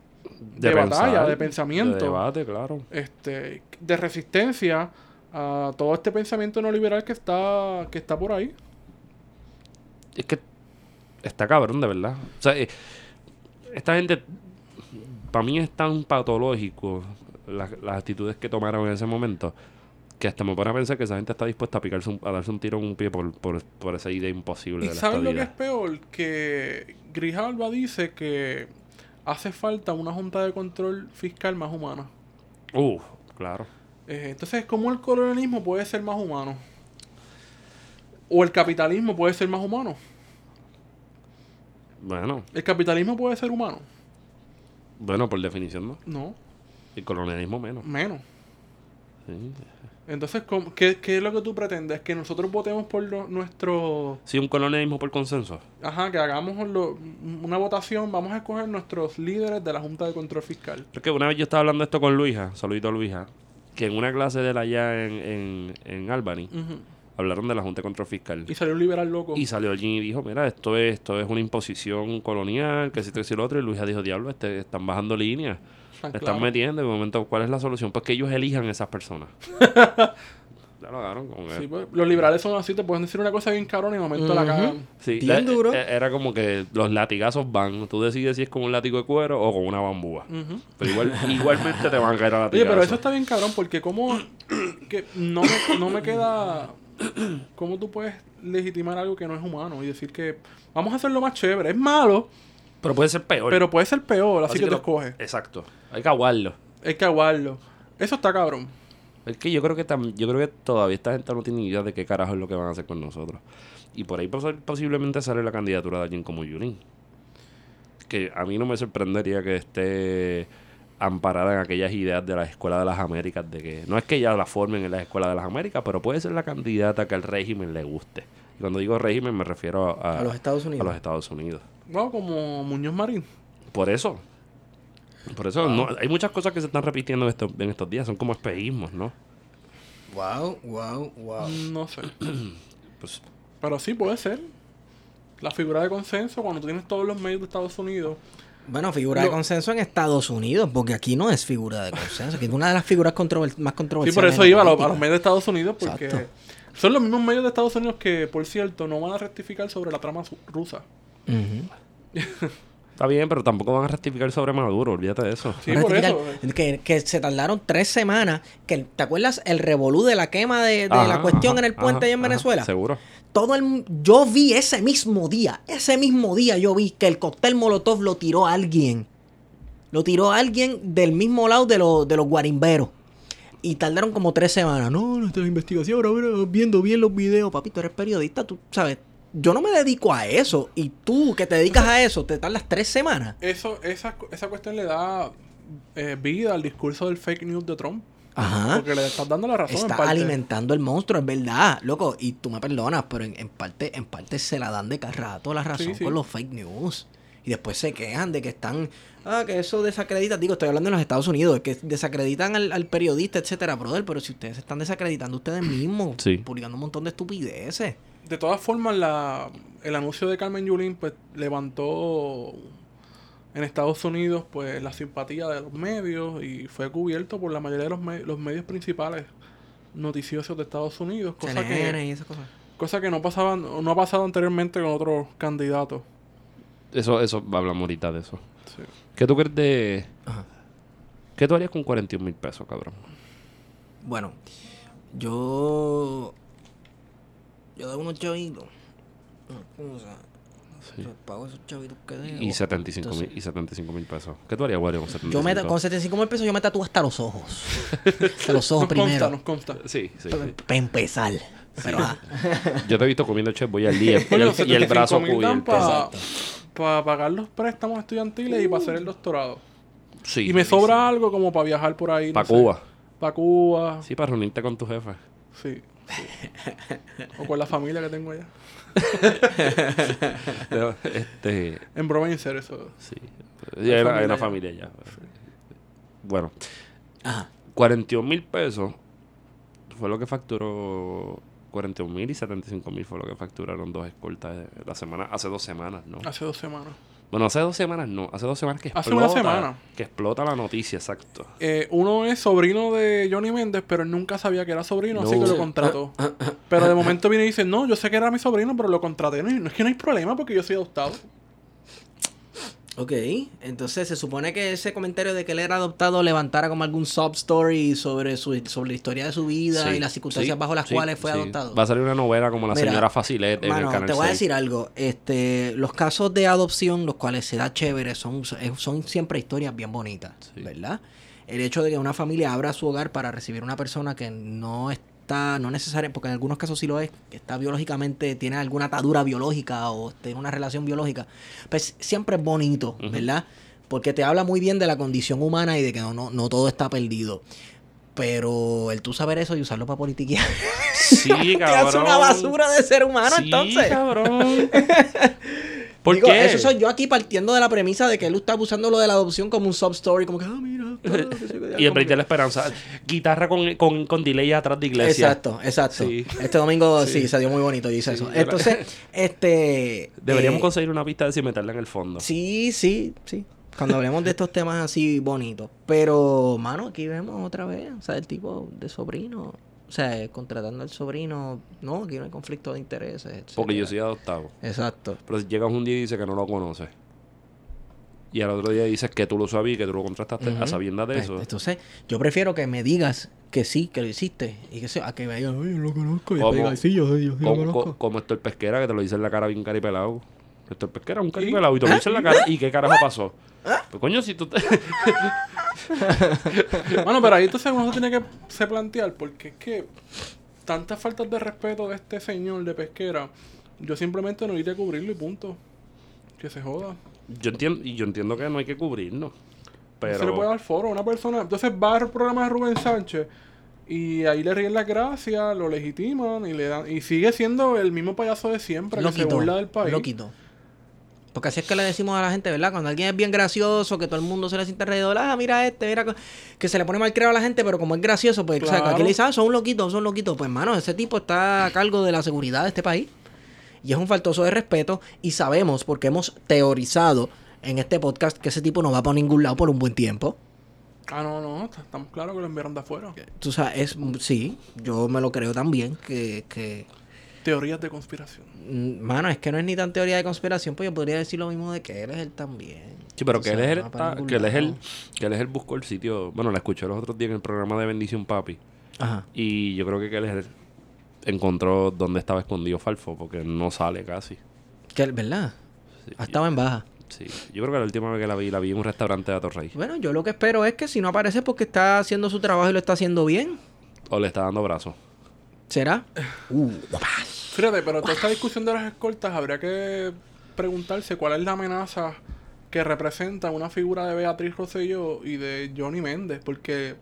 De, de batalla, de pensamiento. De debate, claro. este, de resistencia a todo este pensamiento neoliberal que está, que está por ahí. Es que está cabrón, de verdad. O sea, eh, esta gente, para mí es tan patológico las, las actitudes que tomaron en ese momento que hasta me pone a pensar que esa gente está dispuesta a picarse un- a darse un tiro en un pie por, por, por esa idea imposible ¿Y de la sabes lo que es peor? Que Grijalba dice que hace falta una junta de control fiscal más humana. Uh, claro. Eh, entonces, ¿cómo el colonialismo puede ser más humano? ¿O el capitalismo puede ser más humano? Bueno, ¿El capitalismo puede ser humano? bueno, por definición no. No, El colonialismo menos. menos. Sí. Entonces, ¿cómo- qué, qué es lo que tú pretendes? ¿Que nosotros votemos por lo- nuestro... Sí, un colonialismo por consenso. Ajá, que hagamos lo- una votación, vamos a escoger nuestros líderes de la Junta de Control Fiscal. Porque una vez yo estaba hablando esto con Luisa, saludito a Luisa, que en una clase de la allá en, en, en Albany, Ujú. Hablaron de la Junta de Control Fiscal. Y salió un liberal loco. Y salió allí y dijo, mira, esto es, esto es una imposición colonial, que si esto y lo otro. Y Luisa dijo, diablo, este, están bajando líneas. Claro. están metiendo. De momento, ¿cuál es la solución? Pues que ellos elijan esas personas. ya lo agarraron que... Sí, pues, los liberales son así, te pueden decir una cosa bien cabrón y de momento la cagan. Sí, Bien la- duro. eh, Era como que los latigazos van. Tú decides si es con un látigo de cuero o con una bambúa. Pero igual, igualmente te van a caer a Oye, latigazos. pero eso está bien cabrón porque como que no me, no me queda cómo tú puedes legitimar algo que no es humano y decir que vamos a hacerlo más chévere. Es malo, Pero puede ser peor. pero puede ser peor, así, que, te lo- escoges. Exacto. Hay que aguarlo. Hay que aguarlo. Eso está cabrón. Es que yo creo que tam- yo creo que todavía esta gente no tiene idea de qué carajo es lo que van a hacer con nosotros. Y por ahí pos- posiblemente sale la candidatura de alguien como Yulín. Que a mí no me sorprendería que esté amparada en aquellas ideas de la Escuela de las Américas, de que no es que ya la formen en la Escuela de las Américas, pero puede ser la candidata que al régimen le guste. Y cuando digo régimen me refiero a, A los Estados Unidos. a los Estados Unidos. No, como Muñoz Marín. Por eso. Por eso no, hay muchas cosas que se están repitiendo en estos, en estos días, son como espejismos, ¿no? Wow, wow, wow. No sé. Pues Pero sí puede ser. La figura de consenso, cuando tienes todos los medios de Estados Unidos. Bueno, figura de consenso en Estados Unidos, porque aquí no es figura de consenso, que es una de las figuras controver- más Sí, controversiales. por eso iba a, los- a política. los medios de Estados Unidos, porque Exacto. son los mismos medios de Estados Unidos que, por cierto, no van a rectificar sobre la trama rusa. Ujú. Está bien, pero tampoco van a rectificar sobre Maduro, olvídate de eso. Sí, Van a por eso. rectificar Que, que se tardaron tres semanas. Que, ¿Te acuerdas el revolú de la quema de, de Ajá, la cuestión ajá, en el puente allá en ajá, Venezuela? Seguro. Todo el, yo vi ese mismo día, ese mismo día yo vi que el cóctel Molotov lo tiró alguien. Lo tiró alguien del mismo lado de, los de los guarimberos. Y tardaron como tres semanas. No, nuestra investigación, ahora viendo bien los videos. Papito, eres periodista, tú sabes. Yo no me dedico a eso. Y tú que te dedicas a eso, te tardas tres semanas. Eso, esa, esa cuestión le da eh, vida al discurso del fake news de Trump. Ajá. Porque le estás dando la razón. en Está parte. alimentando el monstruo, es verdad, loco. Y tú me perdonas, pero en, en parte, en parte se la dan de cada rato la razón Sí, sí. con los fake news. Y después se quejan de que están, ah, que eso desacredita. Digo, estoy hablando en los Estados Unidos, que desacreditan al, al periodista, etcétera, brother. Pero si ustedes se están desacreditando ustedes mismos, Sí. publicando un montón de estupideces. De todas formas, la, el anuncio de Carmen Yulín pues, levantó en Estados Unidos pues la simpatía de los medios y fue cubierto por la mayoría de los, me- los medios principales noticiosos de Estados Unidos, cosa CNN que, y esas cosas. cosa que no pasaba, no ha pasado anteriormente con otros candidatos. Eso, eso, hablamos ahorita de eso. Sí. ¿Qué tú crees de... Ajá. ¿Qué tú harías con 41 mil pesos, cabrón? Bueno, yo. Yo debo unos chavitos. Una cosa. Sí. Yo pago esos chavitos que debo. Y 75 mil y 75 mil pesos. ¿Qué tú harías, Wario, con 75 Yo me, con 75 mil pesos yo me tatúo hasta los ojos. hasta los ojos Nos consta, primero. nos consta. Sí, sí, Para sí. empezar. Pero, ah, Yo te he visto comiendo chef voy al día y el, y el brazo 75.000 dan cubierto. para pagar los préstamos estudiantiles y para hacer el doctorado. Sí, y me sí, sobra algo como para viajar por ahí. Para Cuba. Para Cuba. Sí, para reunirte con tu jefe. Sí. o con la familia que tengo allá. Este, En broma y en serio, eso. sí. Ya Hay una, hay una familia familia ya. Bueno, ajá. 41 mil pesos fue lo que facturó. 41 mil y 75 mil fue lo que facturaron dos escoltas eh, la semana, hace dos semanas, ¿no? Hace dos semanas. Bueno, hace dos semanas no. Hace dos semanas que explota. Hace una semana. Que explota la noticia, exacto. Eh, uno es sobrino de Johnny Méndez, pero él nunca sabía que era sobrino, así que lo contrató. Pero de momento viene y dice, no, yo sé que era mi sobrino, pero lo contraté. No, no es que no hay problema porque yo soy adoptado. Ok, entonces se supone que ese comentario de que él era adoptado levantara como algún sub story sobre su sobre la historia de su vida Sí, y las circunstancias sí, bajo las sí, cuales fue adoptado. Va a salir una novela como La Mira, señora Facilet en el canal te voy a 6. decir algo. Este, los casos de adopción, los cuales se da chévere, son, son siempre historias bien bonitas. ¿verdad? El hecho de que una familia abra su hogar para recibir una persona que no está, no necesariamente, porque en algunos casos sí lo es, que está biológicamente, tiene alguna atadura biológica o tiene una relación biológica, pues siempre es bonito, ¿verdad? Porque te habla muy bien de la condición humana y de que no, no, no todo está perdido. Pero el tú saber eso y usarlo para politiquear. Sí, te cabrón. hace una basura de ser humano, sí, entonces. cabrón. ¿Por Digo, qué? Eso soy yo aquí partiendo de la premisa de que él está usando lo de la adopción como un sub story, como que, ah, mira. que Y en de la Esperanza. Guitarra con, con, con delay atrás de iglesia. Exacto, exacto. Sí. Este domingo sí. se dio muy bonito, yo hice eso. Entonces, este. Deberíamos eh, conseguir una pista de si meterla en el fondo. Sí, sí, sí. Cuando hablemos de estos temas así bonitos. Pero, mano, aquí vemos otra vez, o sea, el tipo de sobrino. O sea, contratando al sobrino. No, aquí no hay conflicto de intereses. etcétera. Porque yo soy adoptado. Exacto. Pero si llegas un día y dices que no lo conoces. Y al otro día dices que tú lo sabías que tú lo contrataste a sabiendas de Pues, eso. Entonces, yo prefiero que me digas que sí, que lo hiciste. Y que sea, a que me digas, oye, lo conozco. Y después digas, sí, yo, yo, yo lo conozco. co- como esto el pesquera que te lo dice en la cara bien caripelado. El pesquera, un ¿Y? caripelado. Y en la cara. ¿Y qué carajo pasó? Pues coño, si tú te... Bueno, pero ahí entonces uno se tiene que se plantear, porque es que tantas faltas de respeto de este señor de pesquera, yo simplemente no iré a cubrirlo y punto. Que se joda. yo entiendo, y yo entiendo que no hay que cubrirnos. No se le puede Pero dar foro a una persona. Entonces va al programa de Rubén Sánchez y ahí le ríen las gracias, lo legitiman y le dan y sigue siendo el mismo payaso de siempre Lo que se burla del país. lo quitó. Porque así es que le decimos a la gente, ¿verdad? Cuando alguien es bien gracioso, que todo el mundo se le siente alrededor, ah, mira este, mira, co-", que se le pone mal creado a la gente, pero como es gracioso, pues, o sea, Claro. aquí le dicen, ah, son un loquito, son loquitos. Pues, hermano, ese tipo está a cargo de la seguridad de este país. Y es un faltoso de respeto. Y sabemos, porque hemos teorizado en este podcast, que ese tipo no va para ningún lado por un buen tiempo. Ah, no, no, estamos claros que lo enviaron de afuera. Tú sabes, es, sí, yo me lo creo también, que, que Teorías de conspiración. Mm, Mano, es que no es ni tan teoría de conspiración, pues yo podría decir lo mismo de que él es él también. Sí, pero O que sea, él es ah, ningún que él es el, que él es el buscó el sitio. Bueno, la escuché los otros días en el programa de Bendición Papi. Ajá. Y yo creo que, que él es el- encontró dónde estaba escondido Falfo, porque no sale casi. Que, él- ¿Verdad? Sí, Ha estado en baja. sí. Yo creo que la última vez que la vi, la vi en un restaurante de Atorrey. Bueno, yo lo que espero es que si no aparece porque está haciendo su trabajo y lo está haciendo bien. O le está dando brazos. ¿Será? Uh, Fíjate, pero toda esta discusión de las escoltas habría que preguntarse cuál es la amenaza que representa una figura de Beatriz Rosselló y de Johnny Méndez, porque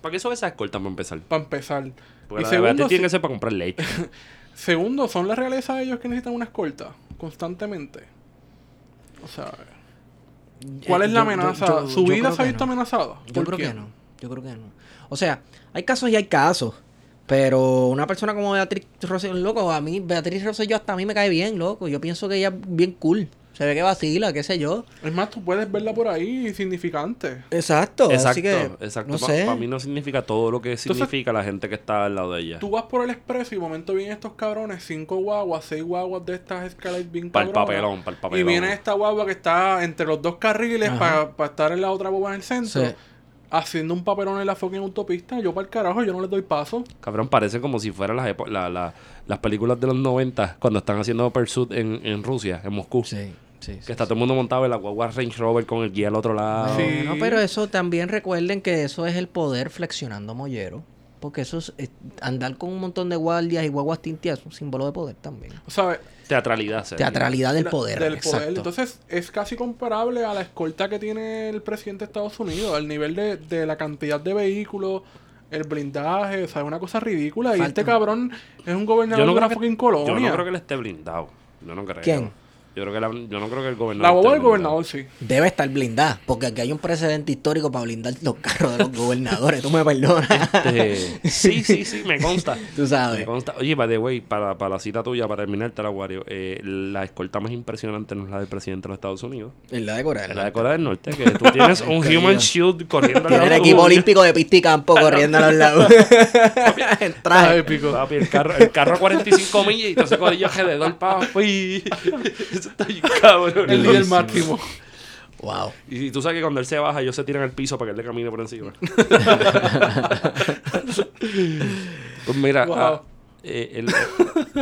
¿Para qué son esas escoltas para empezar? para empezar. Porque y la de Beatriz segundo, tiene que ser para comprar leche. segundo, son la realeza de ellos que necesitan una escolta constantemente. O sea, ¿cuál Eh, es la yo- yo- amenaza? yo- ¿Su yo vida se ha visto no. amenazada? Yo ¿Por creo que no. Yo creo que no. O sea, hay casos y hay casos. Pero una persona como Beatriz Rosselló, loco, a mí, Beatriz Rosselló hasta a mí me cae bien, loco. Yo pienso que ella es bien cool. Se ve que vacila, qué sé yo. Es más, tú puedes verla por ahí significante. Exacto. exacto, así que, exacto. No Para sé. mí no significa todo lo que significa la gente que está al lado de ella. Tú vas por el expreso y de momento vienen estos cabrones, cinco guaguas, seis guaguas de estas escaleras bien Para el papelón, para el Y papelón. viene esta guagua que está entre los dos carriles para estar en la otra guagua en el centro. Sí. Haciendo un papelón en la fucking autopista. Yo para el carajo, yo no les doy paso. Cabrón, parece como si fueran las, epo- la- la- las películas de los 90 cuando están haciendo Pursuit en, en Rusia, en Moscú. Sí, sí. Que está todo el mundo montado en la guagua Range Rover con el guía al otro lado. Sí. No, pero eso también recuerden que eso es el poder flexionando mollero. Porque eso es, es- andar con un montón de guardias y guaguas tinteadas es un símbolo de poder también. O sea, Teatralidad. Teatralidad del la- poder. del exacto. poder. Entonces, es casi comparable a la escolta que tiene el presidente de Estados Unidos. Al nivel de, de la cantidad de vehículos, el blindaje. O sea, es una cosa ridícula. Y este cabrón es un gobernador Yo no, de una creo que, fucking yo colonia. no creo que él esté blindado. Yo no creo. ¿Quién? Yo creo que la- yo no creo que el gobernador. La boba del gobernador, sí. Debe estar blindada, porque aquí hay un precedente histórico para blindar los carros de los gobernadores. Tú me perdonas. Este, sí, sí, sí, me consta. Tú sabes. Me consta. Oye, by the way, para, para la cita tuya, para terminar, Wario, eh, la escolta más impresionante no es la del presidente de los Estados Unidos. Es la de Corea. Es la de Corea del Norte, que tú tienes un human shield corriendo al Tiene el lado equipo olímpico de pista y campo corriendo a los lados. Está traje. Papi, el carro, el carro a 45 millas y todo ese corillo alrededor, papi. Eso está bien cabrón. El líder máximo. Wow. Y tú sabes que cuando él se baja, ellos se tiran al piso para que él le camine por encima. pues mira, Wow. ah, eh, el,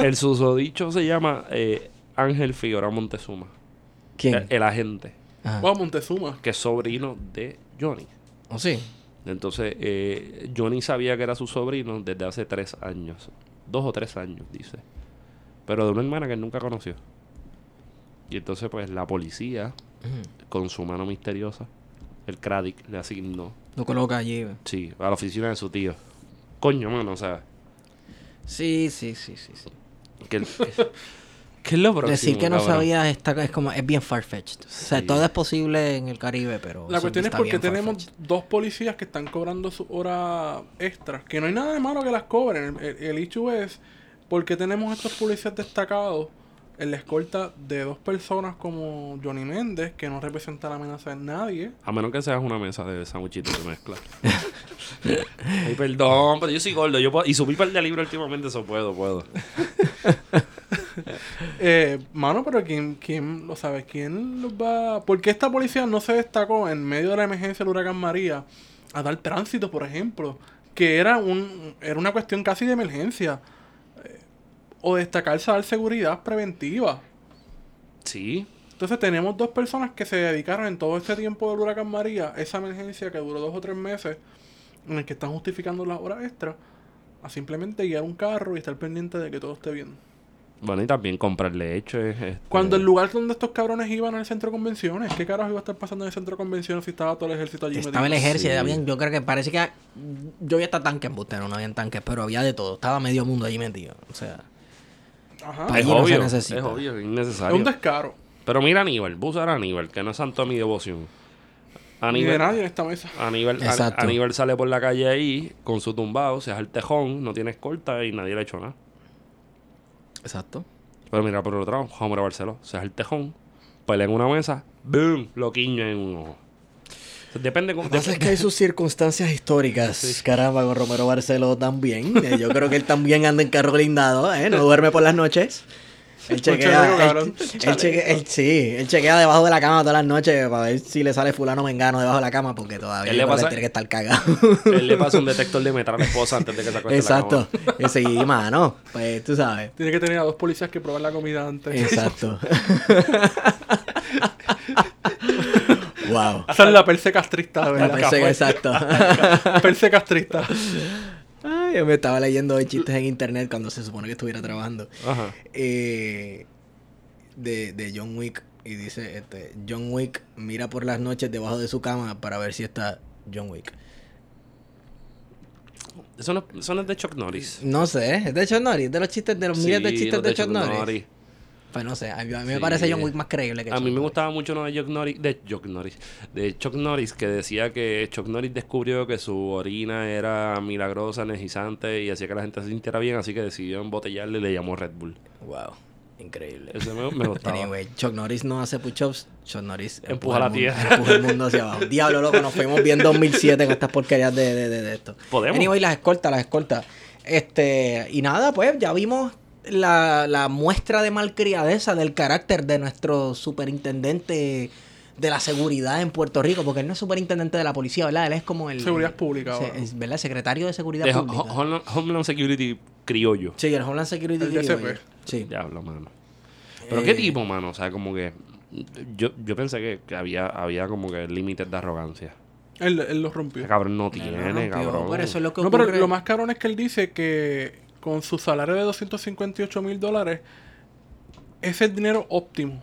el susodicho se llama eh, Ángel Figueroa Montezuma. ¿Quién? El, el agente, Ajá. Wow, Montezuma. que es sobrino de Johnny. ¿O sí? Entonces, eh, Johnny sabía que era su sobrino desde hace tres años. Dos o tres años, dice. Pero de una hermana que él nunca conoció. Y entonces, pues, la policía, con su mano misteriosa, el Craddick le asignó, Lo coloca allí. sí, a la oficina de su tío. Coño, mano, o sea, Sí, sí, sí, sí. sí. que, el- que es lo próximo, Decir que no cabrón? sabía está, es como es bien farfetched. O sea, Sí. todo es posible en el Caribe, pero La cuestión es porque tenemos dos policías que están cobrando sus horas extras. Que no hay nada de malo que las cobren. El, el, el issue es porque tenemos estos policías destacados en la escolta de dos personas como Johnny Méndez, que no representa la amenaza de nadie. A menos que seas una mesa de sándwichitos de mezcla. Ay, perdón, pero yo soy gordo. Yo puedo, y subí par de libros últimamente, eso puedo, puedo. Eh, mano, pero ¿quién, quién lo sabe? ¿Quién los va...? ¿Por qué esta policía no se destacó en medio de la emergencia del huracán María a dar tránsito, por ejemplo? Que era, un, era una cuestión casi de emergencia. O destacarse a dar seguridad preventiva. Sí, Entonces tenemos dos personas que se dedicaron en todo este tiempo del huracán María, esa emergencia que duró dos o tres meses, en el que están justificando las horas extras, a simplemente guiar un carro y estar pendiente de que todo esté bien. Bueno, y también comprar leche. este, Cuando el lugar donde estos cabrones iban al centro de convenciones, ¿qué carajo iba a estar pasando en el centro de convenciones si estaba todo el ejército allí Estaba el ejército, Sí. había- yo creo que parece que yo vi hasta tanques embustero, no habían tanques, pero había de todo, estaba medio mundo allí metido. O sea, Ajá. Pa- Es no obvio, necesita. es obvio, es Es innecesario. un descaro. Pero mira a Aníbal, voy a Aníbal, que no es santo a mi devoción. Ni de Aníbal, nadie en esta mesa. Aníbal, An- Exacto. Aníbal sale por la calle ahí con su tumbado, se hace el tejón, no tiene escolta y nadie le ha hecho nada. exacto. Pero mira, por el otro lado, Homer Barceló, se hace el tejón, pelea en una mesa, ¡boom! Lo quiña en un ojo. Depende con... Lo que pasa es que hay sus circunstancias históricas. Caramba, con Romero Barceló también. Eh, Yo creo que él también anda en carro blindado, ¿eh? No duerme por las noches. Él chequea, él, cabrón. él chequea- él- sí, él chequea debajo de la cama todas las noches para ver si le sale fulano mengano debajo de la cama porque todavía Él le pasa- tiene que estar cagado. Él le pasa un detector de metal a la esposa antes de que se acueste la Exacto. cama. Y sí, mano. Pues tú sabes. Tiene que tener a dos policías que probar la comida antes. Exacto. wow. Esa es la perse castrista, parece que exacto. perse castrista. Ay, yo me estaba leyendo chistes en internet cuando se supone que estuviera trabajando. Ajá. Eh, de, de John Wick. Y dice, este, John Wick mira por las noches debajo de su cama para ver si está John Wick. Eso no, eso no es de Chuck Norris. No sé, es de Chuck Norris, de los chistes, de los miles de chistes de Chuck Norris. Norris. Pues no sé, a mí, a mí me parece John Wick más creíble que A Chuck mí me Norris. gustaba mucho uno de Chuck Norris, de Chuck Norris, de Chuck Norris que decía que Chuck Norris descubrió que su orina era milagrosa, energizante y hacía que la gente se sintiera bien, así que decidió embotellarle y le llamó Red Bull. Wow, increíble. Eso me, me gustaba. Anyway, Chuck Norris no hace push-ups, Chuck Norris Empuja la el mundo- tierra. empuja el mundo hacia abajo. Diablo, loco, nos fuimos bien 2007 con estas porquerías de, de, de, de esto. Podemos. Anyway, las escoltas, las escoltas. Este, y nada, pues ya vimos la, la muestra de malcriadeza del carácter de nuestro superintendente de la seguridad en Puerto Rico, porque él no es superintendente de la policía, ¿verdad? Él es como el... Seguridad pública se- es, ¿Verdad? Secretario de Seguridad De Pública. Ho- Homeland, Homeland Security criollo. Sí, el Homeland Security. El criollo. DCP. Sí. Diablo, mano. Pero Eh. qué tipo, mano. O sea, como que. Yo, yo pensé que, que había, había como que límites de arrogancia. Él, él lo rompió. Cabrón no tiene, rompió, cabrón. Por eso es lo que No, pero lo más cabrón es que él dice que con su salario de 258 mil dólares, ese es el dinero óptimo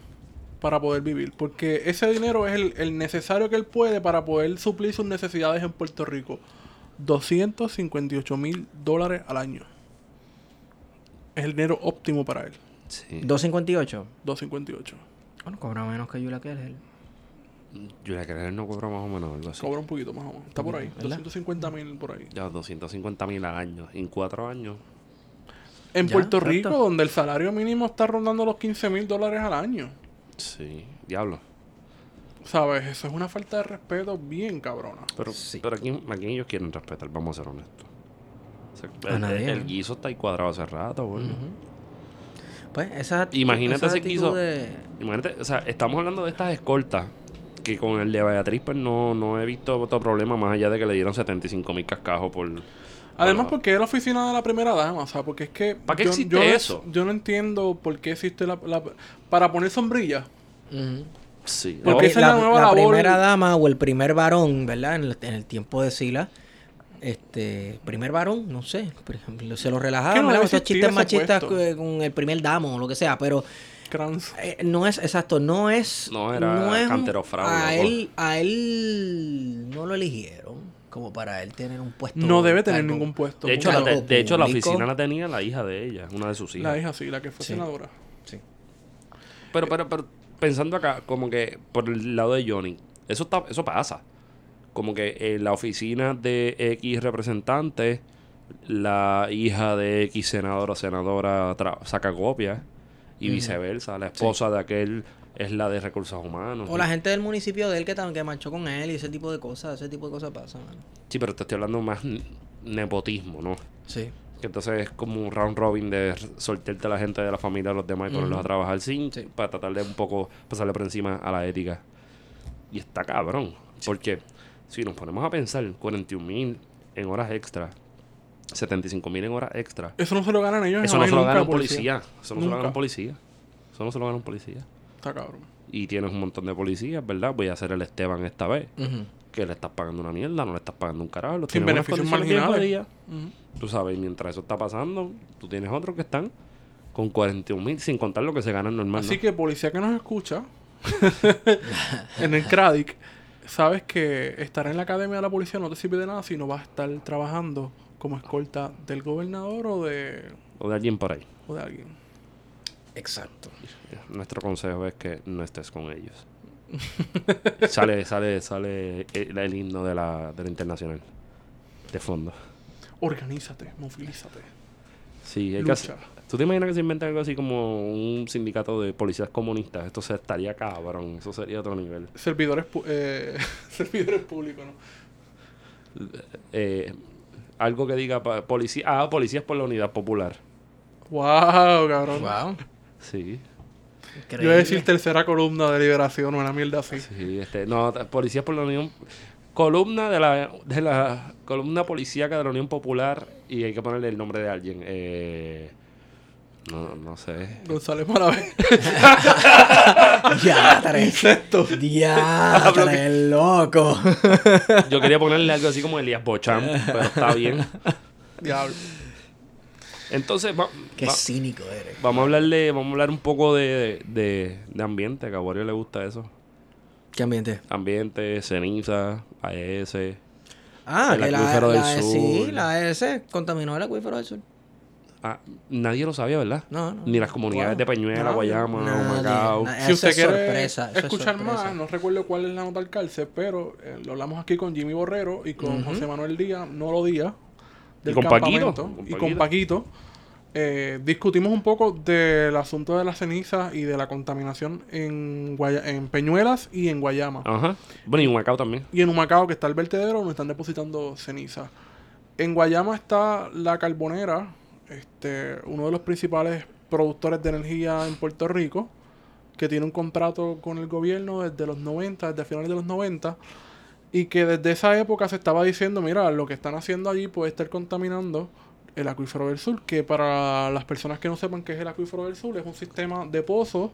para poder vivir. Porque ese dinero es el, el necesario que él puede para poder suplir sus necesidades en Puerto Rico. 258 mil dólares al año. Es el dinero óptimo para él. Sí. 258. 258. Bueno, cobra menos que Julia Keller. Julia Keller no cobra más o menos algo así. Cobra un poquito más o menos. Está por ahí. ¿Verdad? 250 mil por ahí. Ya 250 mil al año. En cuatro años. En Ya, Puerto exacto. Rico, donde el salario mínimo está rondando los 15 mil dólares al año. Sí, diablo. ¿Sabes? Eso es una falta de respeto bien cabrona. Pero, Sí. pero aquí, aquí ellos quieren respetar, vamos a ser honestos. O sea, A el, nadie, el ¿no? guiso está ahí cuadrado hace rato, güey. Pues esa Imagínate esa ese guiso. de- Imagínate, o sea, estamos hablando de estas escoltas. Que con el de Beatriz, pues no, no he visto otro problema más allá de que le dieron 75 mil cascajos por. Además, por- porque es la oficina de la primera dama, o sea, porque es que... ¿Para qué yo, existe yo no- eso? yo no entiendo por qué existe la... la- para poner sombrilla. Ujú. Sí. Porque Porque esa es la nueva labor. primera dama o el primer varón, ¿verdad? En el, en el tiempo de Sila. Este, primer varón, no sé, por ejemplo, se lo relajaban, no esos chistes machistas puesto. eh, con el primer damo o lo que sea, pero Crans. eh, no es, exacto, no es... No era es un- cantero fraude, A él, a él no lo eligieron como para él tener un puesto. No debe tener cargo. ningún puesto. De hecho, la, de, de hecho, la oficina la tenía la hija de ella, una de sus hijas. La hija, sí, la que fue Sí. senadora. Sí. Pero, pero, pero, pensando acá, como que por el lado de Johnny, eso está, eso pasa. Como que en la oficina de X representante, la hija de X senador o senadora tra- saca copias. Y viceversa, la esposa de aquel es la de recursos humanos. O la gente del municipio de él que, que marchó con él y ese tipo de cosas, ese tipo de cosas pasan. mano. Sí, pero te estoy hablando más nepotismo, ¿no? Sí. Que entonces es como un round robin de soltarte a la gente de la familia de los demás y ponerlos a trabajar sin Sí. para tratar de un poco pasarle por encima a la ética. Y está cabrón. Porque si nos ponemos a pensar, 41 mil en horas extra, 75 mil en horas extra, Eso no se lo ganan ellos. eso no se lo gana un policía. Eso no se lo gana un policía. Eso no se lo gana un policía. Está cabrón. Y tienes un montón de policías, ¿verdad? Voy a hacer el Esteban esta vez. Que le estás pagando una mierda, no le estás pagando un carajo. Sin beneficios marginales. jodidas. Ujú. Tú sabes, y mientras eso está pasando, tú tienes otros que están con 41 mil, sin contar lo que se ganan normal. Así ¿no? que, policía que nos escucha en el CRADIC, sabes que estar en la academia de la policía no te sirve de nada si no vas a estar trabajando como escolta del gobernador o de, O de alguien por ahí. o de alguien. Exacto. Nuestro consejo es que no estés con ellos. sale, sale, sale el, el himno de la, de la internacional. De fondo. Organízate, movilízate. Sí, hay que Lucha. hacer- ¿Tú te imaginas que se inventa algo así como un sindicato de policías comunistas? Esto se estaría cabrón. Eso sería otro nivel. Servidores, pu- eh, servidores públicos, ¿no? Eh, algo que diga policía. Ah, policías por la unidad popular. Wow, cabrón. Wow. Sí. Yo iba a decir tercera columna de liberación o una mierda así. Sí, este, no, policías por la Unión. Columna de la, de la columna policíaca de la Unión Popular y hay que ponerle el nombre de alguien. Eh, no, no sé. González Malavé. Diatre. Insecto. Diatre, loco. Yo quería ponerle algo así como Elías Bocham, pero está bien. Diablo. Entonces, va- Qué va- cínico eres. vamos a hablarle, vamos a hablar un poco de, de, de ambiente, que a Wario le gusta eso. ¿Qué ambiente? Ambiente, ceniza, AES. Ah, El que la, acuífero del la- sur. Sí, la AES contaminó el acuífero del sur. Ah, nadie lo sabía, ¿verdad? No, no. Ni las comunidades Wow. de Peñuela. Guayama, Nadie. Humacao. Na- Si usted es quiere sorpresa, es escuchar sorpresa. más, no recuerdo cuál es la nota al cárcel, pero eh, lo hablamos aquí con Jimmy Borrero y con José Manuel Díaz, no lo Díaz, del con Paquito, campamento, con y con Paquito. Eh, discutimos un poco del asunto de las cenizas y de la contaminación en, Guaya- en Peñuelas y en Guayama. Ajá. Bueno, y Humacao también. Y en Humacao, que está el vertedero, donde están depositando ceniza. En Guayama está la carbonera, este, uno de los principales productores de energía en Puerto Rico, que tiene un contrato con el gobierno desde los 90, desde finales de los 90, y que desde esa época se estaba diciendo, mira, lo que están haciendo allí puede estar contaminando el acuífero del sur, que para las personas que no sepan qué es el acuífero del sur, es un sistema de pozos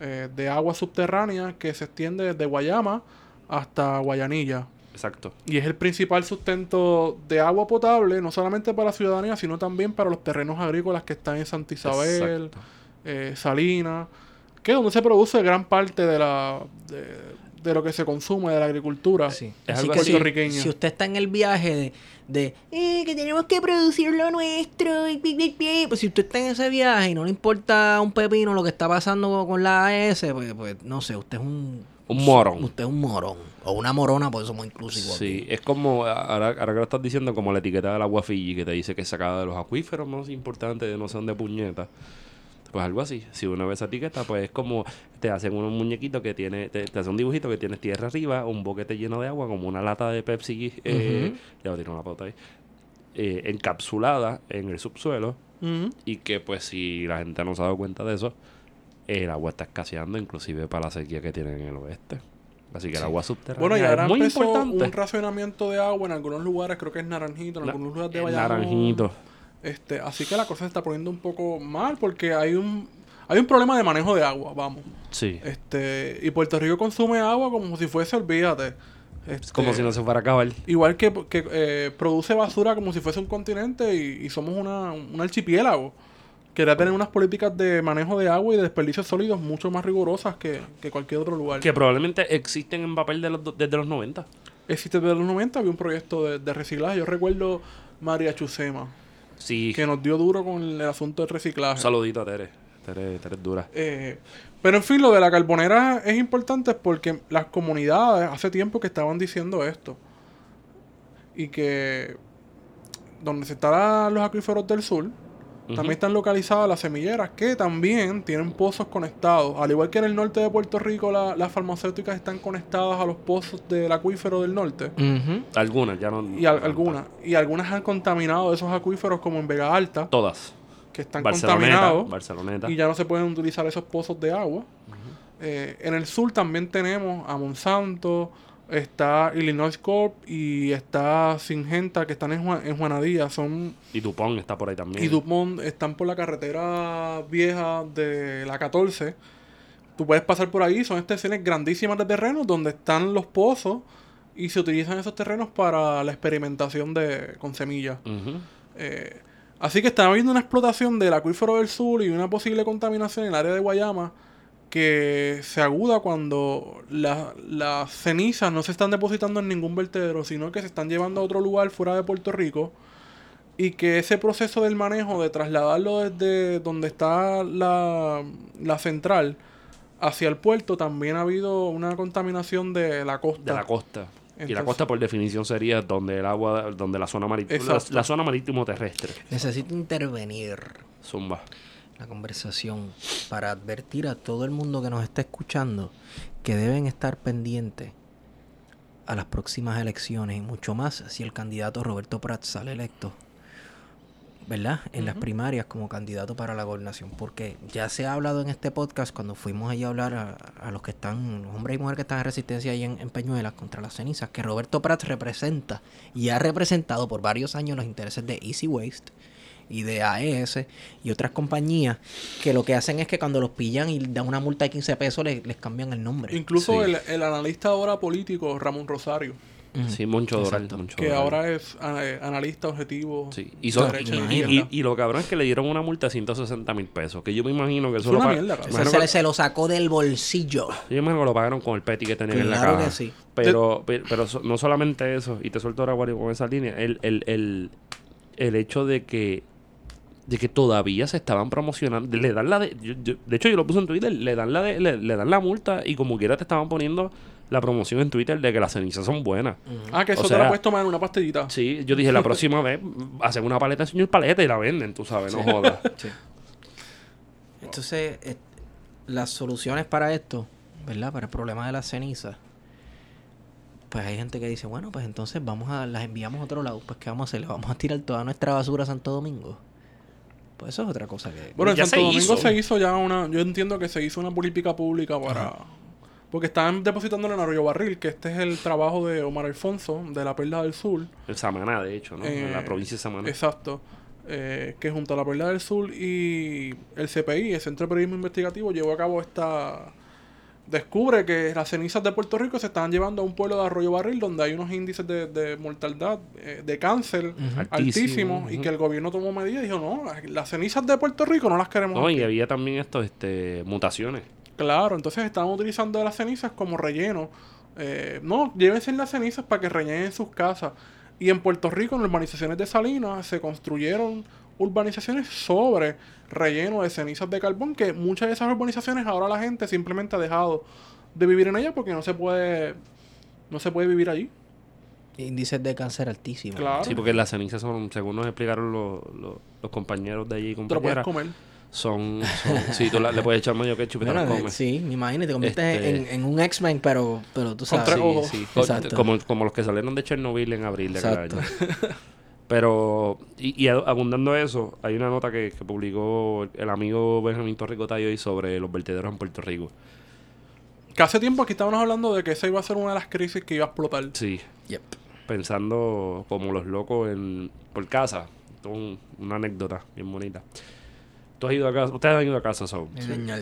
eh, de agua subterránea que se extiende desde Guayama hasta Guayanilla. Exacto. Y es el principal sustento de agua potable, no solamente para la ciudadanía, sino también para los terrenos agrícolas que están en Santa Isabel, eh, Salinas, que es donde se produce gran parte de la de, de lo que se consume de la agricultura. Sí. Es Así algo que así. si, Puertorriqueño. si usted está en el viaje de, de eh, que tenemos que producir lo nuestro. y pi, pi". Pues si usted está en ese viaje y no le importa un pepino lo que está pasando con la AS, pues, pues no sé, usted es un. Un morón. Usted es un morón. O una morona, por eso somos inclusivos. Sí, es como, ahora, ahora que lo estás diciendo, como la etiqueta del agua Fiji que te dice que es sacada de los acuíferos más importantes de no sé dónde puñeta. Pues algo así. Si uno ve esa etiqueta, pues es como te hacen unos muñequitos que tiene, te, te hacen un dibujito que tienes tierra arriba, un boquete lleno de agua, como una lata de Pepsi, eh, ya voy a tirar una pauta ahí, eh, encapsulada en el subsuelo y que pues si la gente no se ha dado cuenta de eso, el agua está escaseando inclusive para la sequía que tienen en el oeste. Así que el agua subterránea Bueno, y ahora es muy empezó importante. un racionamiento de agua en algunos lugares, creo que es Naranjito, en algunos lugares de Bayamón. naranjito. Este, así que la cosa se está poniendo un poco mal porque hay un hay un problema de manejo de agua, vamos. Sí. Este, y Puerto Rico consume agua como si fuese, olvídate. Es Este, como si no se fuera a acabar. Igual que, que, eh, produce basura como si fuese un continente y, y somos una, un archipiélago. Quería tener unas políticas de manejo de agua y de desperdicios sólidos mucho más rigurosas que, que cualquier otro lugar. Que probablemente existen en papel de los, desde los 90. Existe desde los 90, había un proyecto de, de reciclaje. Yo recuerdo María Chusema, Sí. que nos dio duro con el asunto del reciclaje. Un saludito a Tere. Tere, Tere es dura. Eh, pero en fin, lo de la carbonera es importante porque las comunidades hace tiempo que estaban diciendo esto. Y que donde se están los acuíferos del sur, también están localizadas las semilleras que también tienen pozos conectados. Al igual que en el norte de Puerto Rico la- las farmacéuticas están conectadas a los pozos del acuífero del norte. Algunas, ya no. Y al- algunas. Y algunas han contaminado esos acuíferos como en Vega Alta, Todas. que están Barceloneta. contaminados. Barceloneta. y ya no se pueden utilizar esos pozos de agua. Eh, en el sur también tenemos a Monsanto, está Illinois Corp y está Singenta que están en, Juan- en Juanadía. Son, Y Dupont está por ahí también. y Dupont están por la carretera vieja de la 14. Tú puedes pasar por ahí, son extensiones grandísimas de terrenos donde están los pozos y se utilizan esos terrenos para la experimentación de, con semillas. Eh, así que está habiendo una explotación del acuífero del sur y una posible contaminación en el área de Guayama que se aguda cuando la- las cenizas no se están depositando en ningún vertedero, sino que se están llevando a otro lugar fuera de Puerto Rico y que ese proceso del manejo de trasladarlo desde donde está la, la central hacia el puerto también ha habido una contaminación de la costa. De la costa. y la costa por definición sería donde el agua, donde la zona marítima, la, la zona marítimo terrestre. Necesito intervenir Zumba. La conversación para advertir a todo el mundo que nos está escuchando que deben estar pendientes a las próximas elecciones y mucho más si el candidato Roberto Prat sale electo, ¿verdad? En las primarias como candidato para la gobernación, porque ya se ha hablado en este podcast cuando fuimos allí a hablar a, a los que están, los hombres y mujeres que están en resistencia ahí en, en Peñuelas contra las cenizas, que Roberto Prat representa y ha representado por varios años los intereses de Easy Waste y de AES y otras compañías que lo que hacen es que cuando los pillan y dan una multa de 15 pesos le- les cambian el nombre. Incluso Sí. el, el analista ahora político Ramón Rosario, Ujú. Sí, Moncho Doral. Moncho que Doral. ahora es eh, analista objetivo. Sí. Y, son- y- y y- y- lo cabrón es que le dieron una multa de 160 mil pesos. Que yo me imagino que eso Es lo una pa- mierda, cabrón. Eso imagino se, lo sacó del bolsillo. Yo me imagino que lo pagaron con el petty que tenían en la Claro caja. que sí. Pero, pero, pero so- no solamente eso, y te suelto ahora Wario, con esa línea, el, el, el, el hecho de que de que todavía se estaban promocionando, le dan la de, yo- yo- de hecho yo lo puse en Twitter, le dan la de, le, le dan la multa y como quiera te estaban poniendo la promoción en Twitter de que las cenizas son buenas. Ah, que O eso te sea- lo puedes tomar en una pastillita. Sí, yo dije la próxima vez hacen una paleta señor paleta y la venden, tú sabes, no jodas. Entonces, eh, las soluciones para esto, ¿verdad? Para el problema de las cenizas. Pues hay gente que dice, bueno, pues entonces vamos a las enviamos a otro lado. Pues ¿qué vamos a hacer? ¿Le vamos a tirar toda nuestra basura a Santo Domingo? Pues eso es otra cosa que... Bueno, en Ya Santo se Domingo hizo. se hizo ya una. Yo entiendo que se hizo una política pública para. Porque están depositándolo en Arroyo Barril, que este es el trabajo de Omar Alfonso, de la Perla del Sur. En Samaná, de hecho, ¿no? en la Eh, provincia de Samaná. Exacto. Eh, que junto a la Perla del Sur y el CPI, el Centro de Periodismo Investigativo, llevó a cabo esta. Descubre que las cenizas de Puerto Rico se están llevando a un pueblo de Arroyo Barril donde hay unos índices de, de mortalidad, eh, de cáncer Altísimo, altísimos y que el gobierno tomó medidas y dijo: No, las cenizas de Puerto Rico no las queremos. No, y aquí". había también estos, este, mutaciones. Claro, entonces están utilizando las cenizas como relleno. Eh, no, llévense las cenizas para que rellenen sus casas. Y en Puerto Rico, en urbanizaciones de Salinas, se construyeron urbanizaciones sobre relleno de cenizas de carbón, que muchas de esas urbanizaciones ahora la gente simplemente ha dejado de vivir en ellas porque no se puede, no se puede vivir allí. Índices de cáncer altísimos. Claro. Sí, porque las cenizas son, según nos explicaron los, los, los compañeros de allí y Te lo puedes compañeras, comer. son, son sí, tú la- le puedes echar medio ketchup y te Bueno, las eh, comes. sí, me imagino, te conviertes Este- en, en un X-Men, pero, pero tú Con sabes. tres sí, ojos. Sí, co- Exacto. como, como los que salieron de Chernobyl en abril de cada Exacto. año. Pero, y, y ab- abundando eso, hay una nota que, que publicó el amigo Benjamín Torricotayo hoy sobre los vertederos en Puerto Rico. Que hace tiempo aquí estábamos hablando de que esa iba a ser una de las crisis que iba a explotar. Sí, Yep. pensando como los locos en, por casa. Esto es un- una anécdota bien bonita. Tú has ido a casa, ustedes han ido a casa, son. Señor.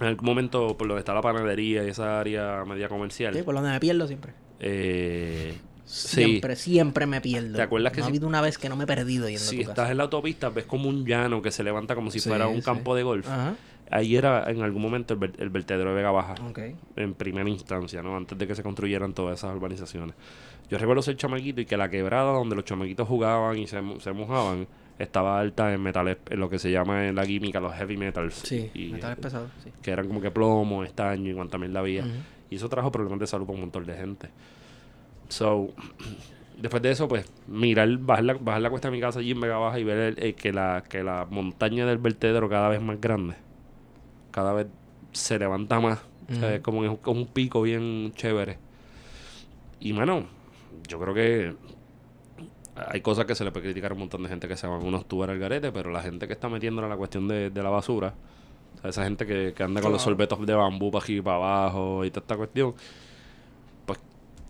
En algún momento, por donde está la panadería y esa área media comercial, Sí, por donde me pierdo siempre. eh, sí, Siempre, siempre me pierdo. ¿Te acuerdas que no ha habido una vez que no me he perdido yendo si a tu estás casa? en la autopista, ves como un llano que se levanta como si Sí, fuera un sí. campo de golf. Ajá. Ahí era en algún momento el, ver- el vertedero de Vega Baja, Ok. en primera instancia, ¿no? Antes de que se construyeran todas esas urbanizaciones. Yo recuerdo ser chamaquito y que la quebrada donde los chamaquitos jugaban y se, se mojaban estaba alta en metales, en lo que se llama en la química los heavy metals. Sí, y, metales pesados, sí. que eran como que plomo, estaño y cuanta mierda había. Ujú. Y eso trajo problemas de salud para un montón de gente. So, después de eso, pues, mirar, bajar la, bajar la cuesta de mi casa allí en Vega Baja y ver el- eh, que, la, que la montaña del vertedero cada vez más grande. Cada vez se levanta más. O sea, es como, es un pico bien chévere. Y, mano, yo creo que hay cosas que se le puede criticar a un montón de gente que se van unos tubos al garete, pero la gente que está metiéndole a la cuestión de, de la basura, o sea, esa gente que, que anda con los sorbetos de bambú para aquí y para abajo y toda esta cuestión,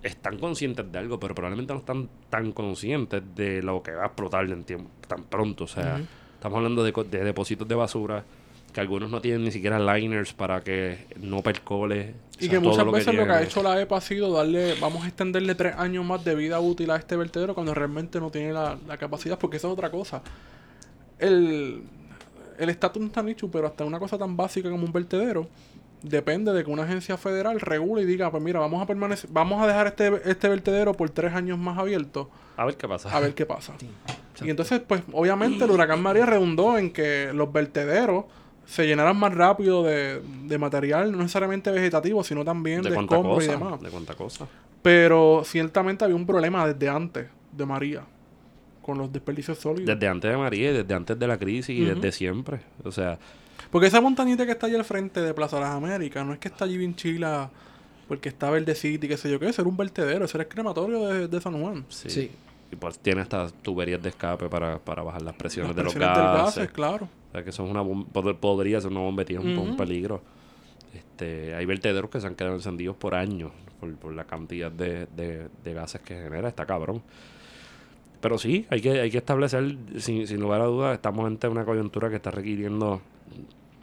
están conscientes de algo, pero probablemente no están tan conscientes de lo que va a explotar en tiempo, tan pronto. O sea, estamos hablando de, co- de depósitos de basura que algunos no tienen ni siquiera liners para que no percole. o Y sea, que muchas lo veces lo que ha hecho la EPA ha sido darle, vamos a extenderle tres años más de vida útil a este vertedero cuando realmente no tiene la, la capacidad, porque esa es otra cosa. El el estatus no está nicho, pero hasta una cosa tan básica como un vertedero depende de que una agencia federal regule y diga, pues mira, vamos a permanecer, vamos a dejar este, este vertedero por tres años más abierto A ver qué pasa. a ver qué pasa. Y entonces, pues, obviamente el huracán María redundó en que los vertederos se llenaran más rápido de, de material, no necesariamente vegetativo, sino también de, de escombros y cosa. demás. De cuánta cosa. Pero ciertamente había un problema desde antes de María con los desperdicios sólidos. Desde antes de María, y desde antes de la crisis y desde siempre. O sea, Porque esa montañita que está allí al frente de Plaza Las Américas no es que está allí bien chila porque está verdecita y qué sé yo qué, eso era un vertedero, eso era el crematorio de, de San Juan. sí. Sí. Y pues tiene estas tuberías de escape para, para bajar las presiones Las de los presiones del gases. gases, claro. O sea, que son una bom- pod- podría ser una bomba de tiempo, un peligro. Este, hay vertederos que se han quedado encendidos por años por, por la cantidad de, de- de gases que genera, está cabrón. Pero sí, hay que, hay que establecer, sin, sin lugar a dudas, estamos ante una coyuntura que está requiriendo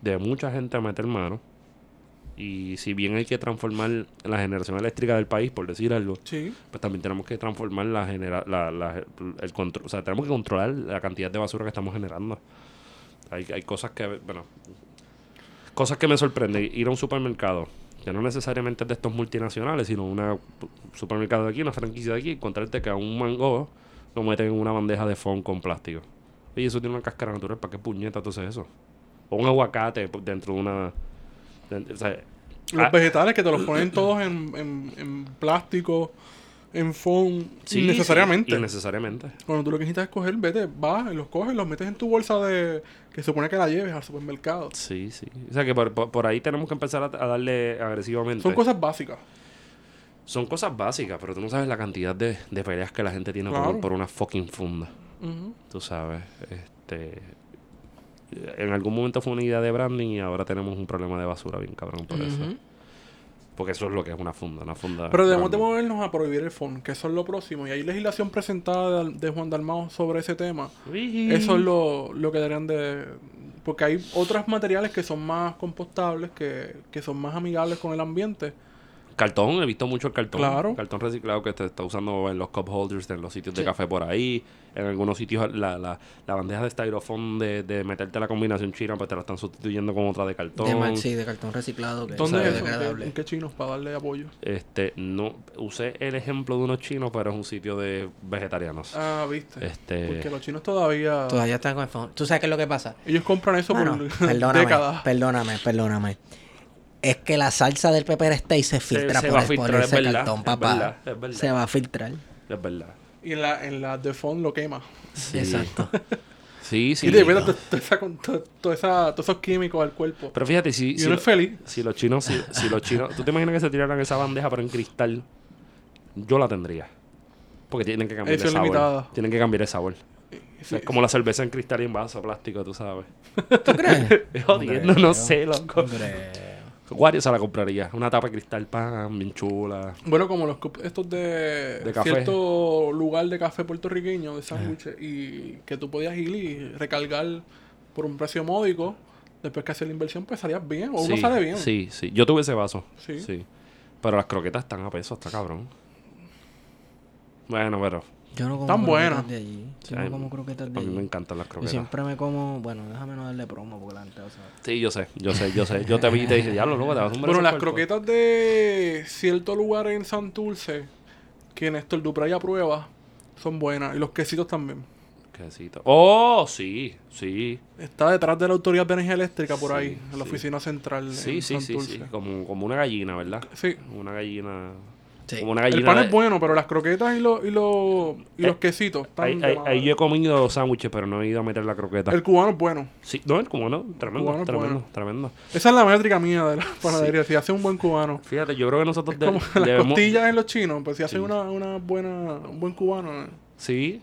de mucha gente a meter mano. Y si bien hay que transformar la generación eléctrica del país, por decir algo, Sí. pues también tenemos que transformar la genera la, la- el control, o sea, tenemos que controlar la cantidad de basura que estamos generando. Hay, hay cosas que, bueno, cosas que me sorprenden. Ir a un supermercado, que no necesariamente es de estos multinacionales, sino un supermercado de aquí, una franquicia de aquí, encontrarte que a un mango lo meten en una bandeja de foam con plástico. Y eso tiene una cáscara natural, ¿para qué puñeta haces eso? O un aguacate por- dentro de una... o sea, Los ah, vegetales que te los ponen todos en, en, en plástico, en foam, sí, innecesariamente. sí, innecesariamente. Cuando tú lo que necesitas escoger, vete, vas, los coges, los metes en tu bolsa de que se supone que la lleves al supermercado. Sí, sí. O sea que por, por- por ahí tenemos que empezar a, a darle agresivamente. Son cosas básicas. Son cosas básicas, pero tú no sabes la cantidad de, de peleas que la gente tiene por- Claro. por, una fucking funda. Ujú. Tú sabes. Este. En algún momento fue una idea de branding y ahora tenemos un problema de basura bien cabrón por eso. Porque eso es lo que es una funda, una funda. Pero debemos de movernos a prohibir el phone, que eso es lo próximo. Y hay legislación presentada de, de Juan Dalmao sobre ese tema. Eso es lo, lo que deberían de... Porque hay otros materiales que son más compostables, que, que son más amigables con el ambiente. Cartón, he visto mucho el cartón. Claro. Cartón reciclado que se está usando en los cup holders, en los sitios de café por ahí. En algunos sitios la, la, la bandeja de styrofoam de, de meterte la combinación china, pues te la están sustituyendo con otra de cartón. De, sí, de cartón reciclado. Que ¿Dónde es? ¿En qué- degradable. ¿En qué chinos? Para darle apoyo. Este, no, usé el ejemplo de unos chinos, pero es un sitio de vegetarianos. Ah, viste. Este- Porque los chinos todavía... Todavía están con el phone. ¿Tú sabes qué es lo que pasa? Ellos compran eso Mano, por perdóname, décadas. perdóname, perdóname. Es que la salsa del pepper steak se filtra se por, va a el- por filtrar, es ese verdad, cartón, es papá. verdad, es verdad. Se va a filtrar. Es verdad. Y en la, en la de fond lo quema. Sí. Exacto. Sí, sí. y to- esa- todos esos químicos al cuerpo. Pero fíjate, si, y si, uno es feliz. si los chinos, si, si los chinos, ¿tú te imaginas que se tiraran esa bandeja pero en cristal? Yo la tendría. Porque tienen que cambiar Edición el sabor. Tienen que cambiar el sabor. Sí, es como la cerveza en cristal y en vaso plástico, tú sabes. ¿Tú crees? Jodiendo, no sé, loco. Hombre. Wario se la compraría. Una tapa de cristal pan, bien chula. Bueno, como los estos de, De café. cierto lugar de café puertorriqueño, de sándwiches, y que tú podías ir y recargar por un precio módico. Después que hacer la inversión, pues salías bien. O uno sale bien. Sí, sí. Yo tuve ese vaso. Sí. Sí. Pero las croquetas están a peso, está cabrón. Bueno, pero Yo no como Tan buenas. de allí. Yo no como croquetas de a mí me encantan las Yo croquetas. siempre me como... Bueno, déjame no darle promo porque la gente va a saber. Sí, yo sé, yo sé, yo sé. Yo te vi y te dije, diablo, loco, te vas a sumar Bueno, ese las cuerpo". croquetas de cierto lugar en Santurce, que Néstor Dupray aprueba, son buenas. Y los quesitos también. Quesito. Oh, sí, sí. Está detrás de la Autoridad de Energía Eléctrica por Sí, ahí, en la sí. oficina central Sí, en sí, sí, Santurce. sí. Como, como una gallina, ¿verdad? Sí. Una gallina. Sí. Como una El pan de- es bueno, pero las croquetas y, los y, los y Eh, los quesitos están Ahí, ahí- yo he comido sándwiches, pero no he ido a meter la croqueta. El cubano es bueno. Sí, no, el cubano, tremendo, cubano es tremendo, bueno. tremendo. Esa es la métrica mía de la panadería. Si hace un buen cubano. Fíjate, yo creo que nosotros de- Como las debemos- costillas en los chinos, pues si hacen Sí. una, una buena, un buen cubano. eh. Sí,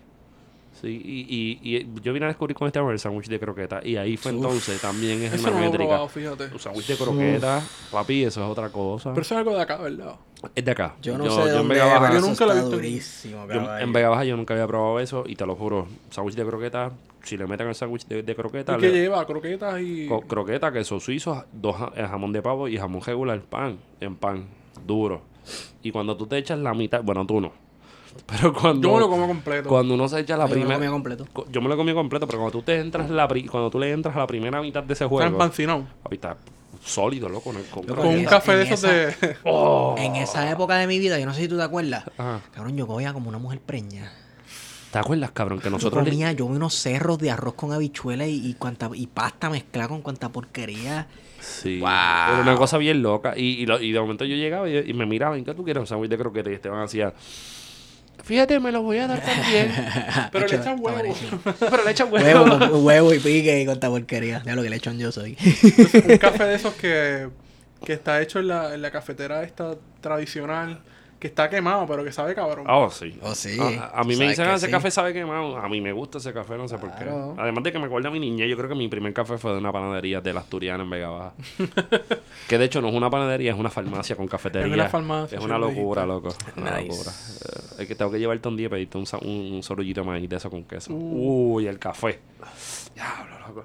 sí. Y, y, y yo vine a descubrir con este el sándwich de croqueta. Y ahí fue entonces también es Eso una no métrica. fíjate. Un sándwich de croqueta, papi, eso es otra cosa. Pero eso es algo de acá, ¿verdad? es de acá. Yo no yo, sé yo en Vega Baja- Yo nunca lo he visto. durísimo, Yo en Vega Baja yo nunca había probado eso y te lo juro. Sándwich de croqueta, si le meten el sándwich de, de croqueta, ¿Y qué le- lleva? Croquetas y... co- croqueta, queso suizo, dos eh, jamón de pavo y jamón regular, pan, en pan, duro. Y cuando tú te echas la mitad, bueno, tú no. Pero cuando, Yo me lo como completo. cuando uno se echa la Yo me lo primera... comía completo. co- Yo me lo comí completo, pero cuando tú te entras la pri- cuando tú le entras a la primera mitad de ese Está juego, empancinado. papi, está sólido, loco. con el- con- Yo Con un café de esos de... Oh. En esa época de mi vida, yo no sé si tú te acuerdas. Ajá. Cabrón, yo cogía como una mujer preña. ¿Te acuerdas, cabrón? Que Yo nosotros... le- comía, yo vi unos cerros de arroz con habichuela y, y, cuanta, y pasta mezclada con cuanta porquería. Sí. Era una cosa bien loca. Y, y, lo- y de momento yo llegaba y, y me miraban, ¿qué tú quieres? Un sándwich de croqueta. Y Esteban hacía, fíjate, me lo voy a dar también. Pero le echan huevo. Pero le echan huevo. Huevo, con- huevo y pique y cuanta porquería. Ya lo que le echan yo soy. un café de esos que, que está hecho en la, en la cafetera esta tradicional, que está quemado, pero que sabe cabrón. Oh, sí. Oh, sí. A, a mí me dicen, que ah, ese sí. café sabe quemado. A mí me gusta ese café, no sé por qué. Además de que me acuerda a mi niña, yo creo que mi primer café fue de una panadería de la Asturiana en Vega Baja. que de hecho no es una panadería, es una farmacia con cafetería. Es una farmacia, Es sí una lo locura, loco. Una Nice. locura. Eh, es que tengo que llevarte un día y pedirte un, un, un sorullito de maíz de eso con queso. Uh. Uy, el café. Diablo, loco.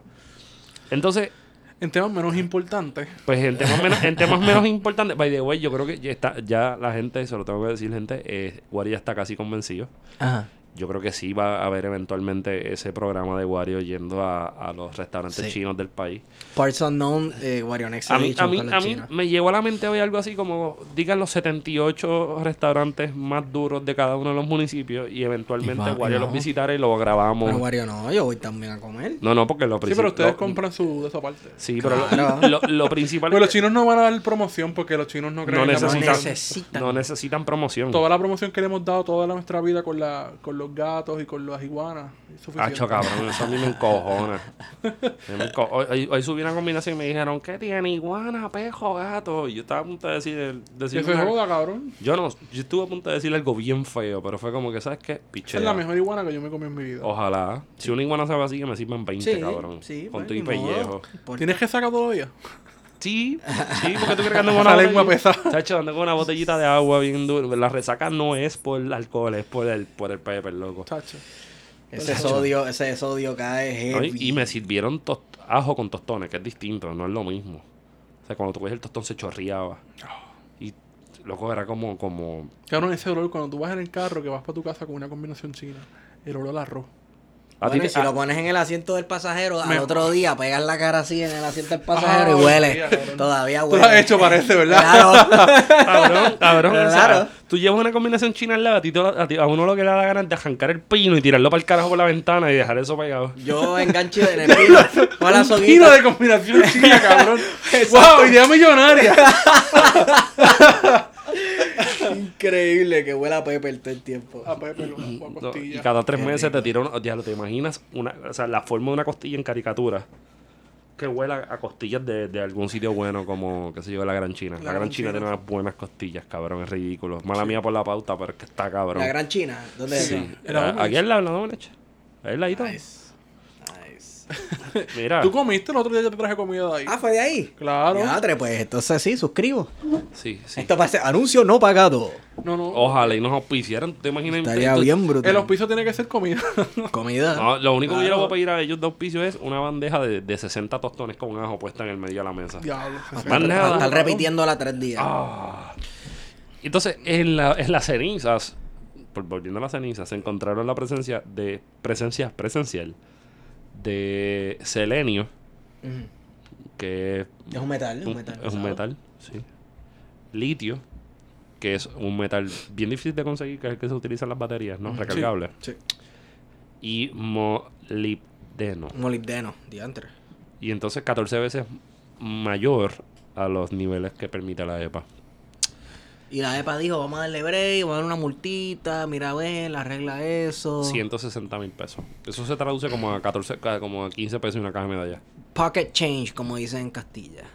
Entonces, En temas menos importantes, pues en temas menos, en temas menos importantes, by the way, yo creo que ya, está, ya la gente, se lo tengo que decir, gente, eh, Wario ya está casi convencido. Ajá. Yo creo que sí va a haber eventualmente ese programa de Wario yendo a, a los restaurantes Sí. chinos del país. Parts Unknown, eh, Wario Next A mí, a mí, a mí me llegó a la mente hoy algo así como, digan los 78 restaurantes más duros de cada uno de los municipios y eventualmente Y va- Wario los visitará y lo grabamos. Pero Wario no, yo voy también a comer. No, no, porque lo sí, principal... pero ustedes lo- compran su de esa parte. Sí, pero lo- Claro. lo, lo principal Pero los es que chinos no van a dar promoción porque los chinos no creen no necesitan, promoción. necesitan. no necesitan promoción. Toda la promoción que le hemos dado toda la- nuestra vida con, la, con los gatos y con las iguanas. Hacho, cabrón, eso a mí me encojona. Me enco- hoy, hoy- subí una combinación y me dijeron, ¿qué tiene? Iguana, pejo, gato. Y yo estaba a punto de decir... decir Que se joda, cabrón. Yo no, yo estuve a punto de decir algo bien feo, pero fue como que, ¿sabes qué? Pichea. es la mejor iguana que yo me comí en mi vida. Ojalá. Si una iguana sabe así, que me sirvan 20, Sí, cabrón. sí, Con pues, tu y pellejo. Por- ¿Tienes que sacar todavía? Sí, sí, porque tú crees que ando con una Esa lengua pesada. Chacho, ando con una botellita de agua bien dura. La resaca no es por el alcohol, es por el, por el pepper, loco. Chacho. Ese sodio, ese sodio cae ¿no? heavy. Y, y me sirvieron ajo con tostones, que es distinto, no es lo mismo. O sea, cuando tú coges el tostón se chorreaba. Y Loco, era como, como... Cabrón, ese olor cuando tú vas en el carro que vas para tu casa con una combinación china. El olor al arroz. A Bueno, ti y te- si a- lo pones en el asiento del pasajero, al Me- otro día pegas la cara así en el asiento del pasajero y huele. Todavía Tú huele. lo has hecho, parece, ¿verdad? Claro. Cabrón, cabrón. o sea, Claro. tú llevas una combinación china al lado, a, ti a, ti- a uno lo que le da la gana es de arrancar el pino y tirarlo para el carajo por la ventana y dejar eso pegado. Yo engancho en el pino. Con la Un de combinación china, cabrón. ¡Wow! Idea millonaria. Increíble que huele a Pepper todo el tiempo. A Pepe, lo- o a costilla. Y cada tres Qué meses te tira una. Diablo, ¿te imaginas? Una, o sea, la forma de una costilla en caricatura. Que huela a costillas de, de algún sitio bueno, como, qué sé yo, la Gran China. La, La Gran Gran China China. tiene unas buenas costillas, cabrón, es ridículo. Mala mía por la pauta, pero es que está cabrón. La Gran China. ¿Dónde Sí. es? ¿En la Ah? Aquí al lado, la Domenech. Ahí al ladito. Nice. Mira. ¿Tú comiste el otro día que te traje comida de ahí? Ah, fue de ahí. Claro. Diatre, pues entonces sí, suscribo. Sí, sí. Esto parece anuncio no pagado. No, no. Ojalá y nos auspiciaran. ¿Te imaginas? Estaría Tú- bien brutal. El auspicio tiene que ser comida. Comida. No, lo único que yo le voy a pedir a ellos de auspicio es una bandeja de, de 60 tostones con ajo puesta en el medio de la mesa. Diablo. Estar repitiéndola tres días. Ah. Entonces, en, la- en las cenizas, por, volviendo a las cenizas, se encontraron la presencia de presencia presencial de selenio, que Es un metal. un- un metal. es un metal, sí. Litio, que es un metal bien difícil de conseguir, que es el que se utiliza en las baterías, ¿no? Recargable. Sí. Y molibdeno. Molibdeno, diantre. Y entonces 14 veces mayor a los niveles que permite la EPA. Y la EPA dijo, vamos a darle break, vamos a dar una multita, mira a ver, arregla eso. 160 mil pesos. Eso se traduce como a 14, ca- como a 15 pesos y una caja de medalla. Pocket change, como dicen en Castilla.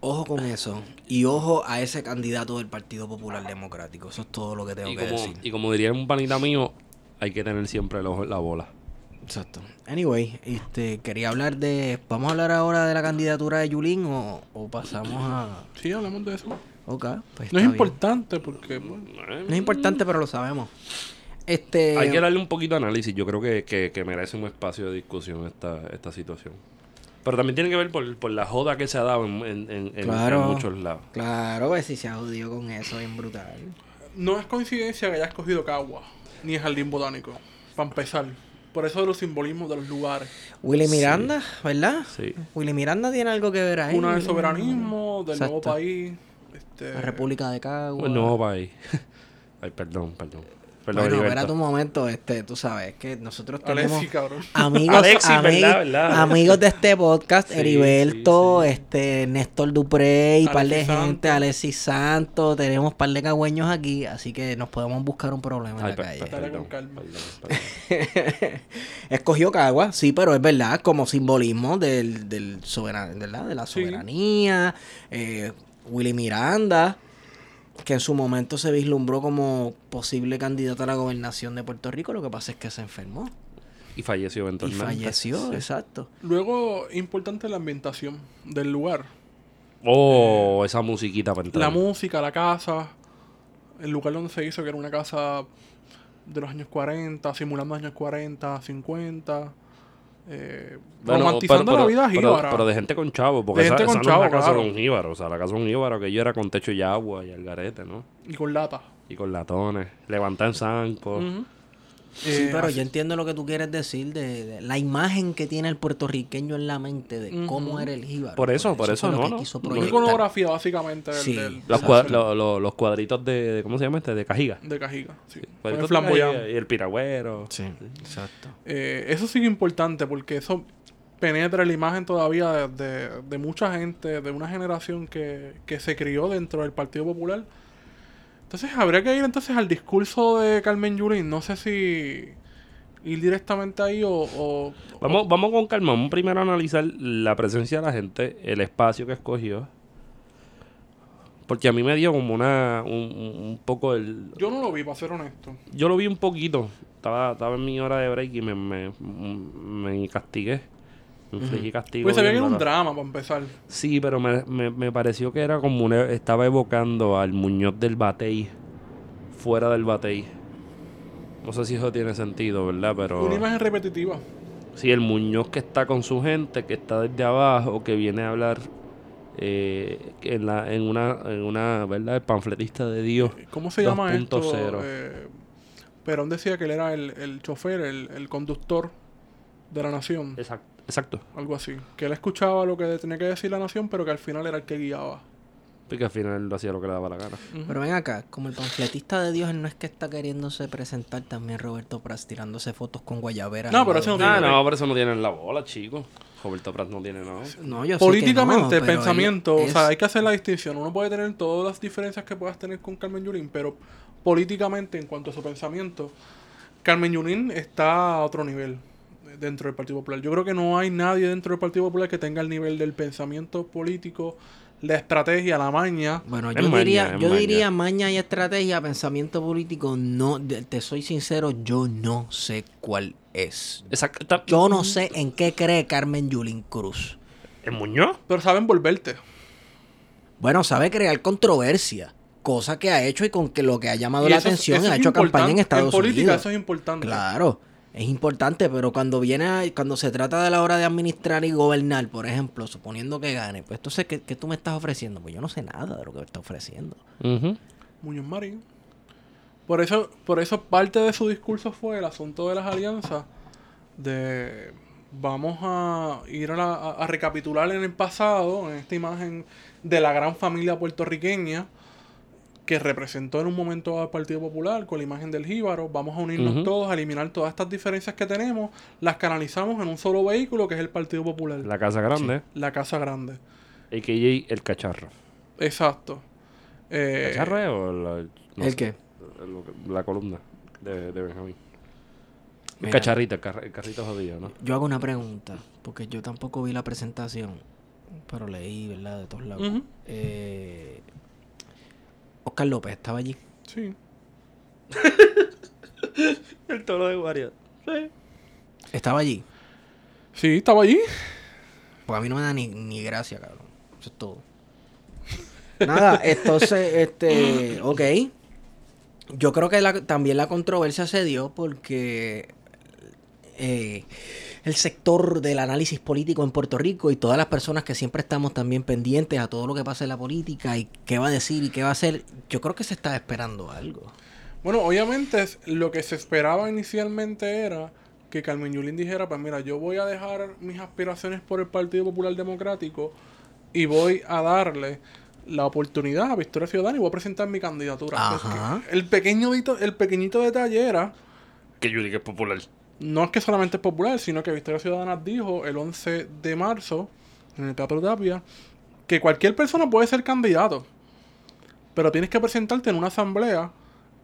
Ojo con eso. Y ojo a ese candidato del Partido Popular Democrático. Eso es todo lo que tengo Y que como, decir. y como diría un panita mío, hay que tener siempre el ojo en la bola. Exacto. Anyway, este, quería hablar de... ¿Vamos a hablar ahora de la candidatura de Yulín o, o pasamos a...? Sí, hablamos de eso. Ok, pues No es bien. importante porque... bueno, No es importante, pero lo sabemos. Este... Hay que darle un poquito de análisis. Yo creo que, que- que merece un espacio de discusión esta, esta situación. Pero también tiene que ver por, por la joda que se ha dado en, en- en- en- Claro. en muchos lados. Claro, pues si se ha jodido con eso, bien brutal. No es coincidencia que haya escogido Cagua, ni el Jardín Botánico, para empezar. Por eso de los simbolismos de los lugares. Willy Miranda, ¿verdad? Sí. Willy Miranda tiene algo que ver ahí. Una del soberanismo, del nuevo Exacto. país. Este, La República de Cagua. Un nuevo país. Ay, perdón, perdón. Perdón, Bueno, Heriberto. espérate un momento, este, tú sabes que nosotros tenemos Alexis, cabrón. amigos, Alexis, ami- ¿verdad? ¿verdad? amigos de este podcast, Sí, Heriberto, sí, sí. este, Néstor Dupré y par de Alexis gente. Alexis Santos, tenemos par de cagüeños aquí, así que nos podemos buscar un problema en Ay, la calle. perdón, calma. perdón. Escogió Cagua, sí, pero es verdad, como simbolismo del, del soberan- ¿verdad? de la Sí. soberanía. eh, Willy Miranda, que en su momento se vislumbró como posible candidato a la gobernación de Puerto Rico, lo que pasa es que se enfermó Y falleció y eventualmente. falleció, Sí. exacto. Luego, importante la ambientación del lugar. Oh, esa musiquita para entrar. La música, la casa, el lugar donde se hizo, que era una casa de los años 40, simulando años 40, 50. Eh, Bueno, romantizando pero- la pero- vida pero, jíbara. pero de gente con chavo, porque De esa, gente esa con no es la chavo, casa claro. de un jíbaro. O sea, la casa de un jíbaro que yo era con techo y agua y algarete, ¿no? Y con lata. Y con latones. Levanta en zanco. Ujú. Sí, Eh, pero así- yo entiendo lo que tú quieres decir de, de la imagen que tiene el puertorriqueño en la mente de cómo era el jíbaro. Por eso, por eso fue lo no, que no. Una iconografía, básicamente, Sí. del- Los, Exacto. cua- lo- lo- los cuadritos de, de- ¿Cómo se llama este? De cajiga. de Cajiga. Sí. Con el flamboyán. Y el piragüero. Sí, exacto. Eh, eso sí es importante porque eso penetra la imagen todavía de, de- de mucha gente, de una generación que, que se crió dentro del Partido Popular. Entonces habría que ir entonces al discurso de Carmen Yulín. No sé si ir directamente ahí o... o- Vamos, vamos con calma. Vamos primero a analizar la presencia de la gente, el espacio que escogió. Porque a mí me dio como una. Un, un- un poco el. Yo no lo vi, para ser honesto. Yo lo vi un poquito. Estaba, estaba en mi hora de break y me, me, me castigué. Me infligí castigo. Pues sabía que era un drama para empezar. Sí, pero me, me, me pareció que era como una, estaba evocando al Muñoz del Batey fuera del Batey. No sé si eso tiene sentido, ¿verdad? Pero Una imagen repetitiva. sí, el Muñoz que está con su gente, que está desde abajo, que viene a hablar eh, en, la, en una, en una, ¿verdad? El panfletista de Dios. ¿Cómo se llama esto? 2.0. Eh, Perón decía que él era el, el chofer, el, el conductor de la nación. Exacto. Exacto. Algo así. Que él escuchaba lo que tenía que decir la nación, pero que al final era el que guiaba. Porque al final él hacía lo que le daba la gana. Pero ven acá, como el panfletista de Dios, él no es que está queriéndose presentar también Roberto Pras tirándose fotos con guayabera. No, pero eso no tiene- Ah, no, pero eso no tiene la bola, chico. Roberto Prat no tiene nada. No, yo sé que Políticamente, no, pensamiento, o sea, hay que hacer la distinción. Uno puede tener todas las diferencias que puedas tener con Carmen Yulín, pero políticamente, en cuanto a su pensamiento, Carmen Yulín está a otro nivel dentro del Partido Popular. Yo creo que no hay nadie dentro del Partido Popular que tenga el nivel del pensamiento político, la estrategia, la maña. Bueno, yo maña, diría, yo maña. diría maña y estrategia, pensamiento político, no, te soy sincero, yo no sé cuál es. Exacto. Yo no sé en qué cree Carmen Yulín Cruz. ¿En Muñoz? Pero saben volverte. Bueno, sabe crear controversia, cosa que ha hecho y con que lo que ha llamado Y la es- atención, eso ha hecho campaña en. Estados política Unidos. eso es importante. Claro, es importante, pero cuando viene, a- cuando se trata de la hora de administrar y gobernar, por ejemplo, suponiendo que gane, pues entonces, ¿qué, qué tú me estás ofreciendo? Pues yo no sé nada de lo que me está ofreciendo. Muñoz Marín. Por eso, por eso parte de su discurso fue el asunto de las alianzas. De vamos a ir a, la- a- a recapitular en el pasado, en esta imagen de la gran familia puertorriqueña que representó en un momento al Partido Popular con la imagen del Jíbaro. Vamos a unirnos todos, a eliminar todas estas diferencias que tenemos, las canalizamos en un solo vehículo que es el Partido Popular, la, La Casa Grande. Casa Grande. A.K.A. El Cacharro. Exacto. Eh, ¿Cacharro es o la, no ¿El sé, qué? La columna de, de Benjamín. El Mira. cacharrito, el, carr- el carrito jodido, ¿no? Yo hago una pregunta, porque yo tampoco vi la presentación, pero leí, ¿verdad? De todos lados. Ujú. Eh, Oscar López estaba allí. Sí. El toro de Guaria. Estaba allí. Sí, estaba allí. Pues a mí no me da ni, ni gracia, cabrón. Eso es todo. Nada, entonces, este, ok. Yo creo que la- también la controversia se dio porque eh, el sector del análisis político en Puerto Rico y todas las personas que siempre estamos también pendientes a todo lo que pasa en la política y qué va a decir y qué va a hacer, yo creo que se está esperando algo. Bueno, obviamente lo que se esperaba inicialmente era que Carmen Yulín dijera, pues mira, yo voy a dejar mis aspiraciones por el Partido Popular Democrático y voy a darle la oportunidad a Victoria Ciudadana y voy a presentar mi candidatura. Ajá. El pequeño el pequeñito detalle era, Que que es popular. No es que solamente es popular, sino que Victoria Ciudadana dijo el 11 de marzo en el Teatro Tapia que cualquier persona puede ser candidato, pero tienes que presentarte en una asamblea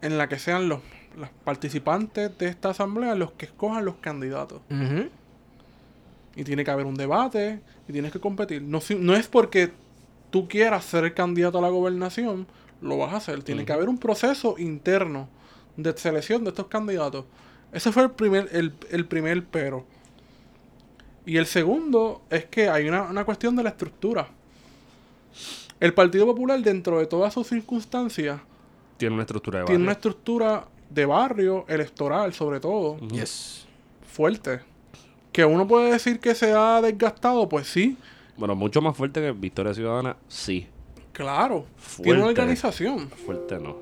en la que sean los, los participantes de esta asamblea los que escojan los candidatos. Y tiene que haber un debate y tienes que competir. No, si- no es porque tú quieras ser el candidato a la gobernación, lo vas a hacer. Tiene que haber un proceso interno de selección de estos candidatos. Ese fue el primer, el, el primer pero. Y el segundo es que hay una, una cuestión de la estructura. El Partido Popular, dentro de todas sus circunstancias, Tiene una estructura de tiene una barrio. estructura de barrio, electoral sobre todo, Yes. fuerte. Que uno puede decir que se ha desgastado, pues sí, Bueno, mucho más fuerte que Victoria Ciudadana, sí. claro. Tiene una Fuerte. organización. Fuerte no.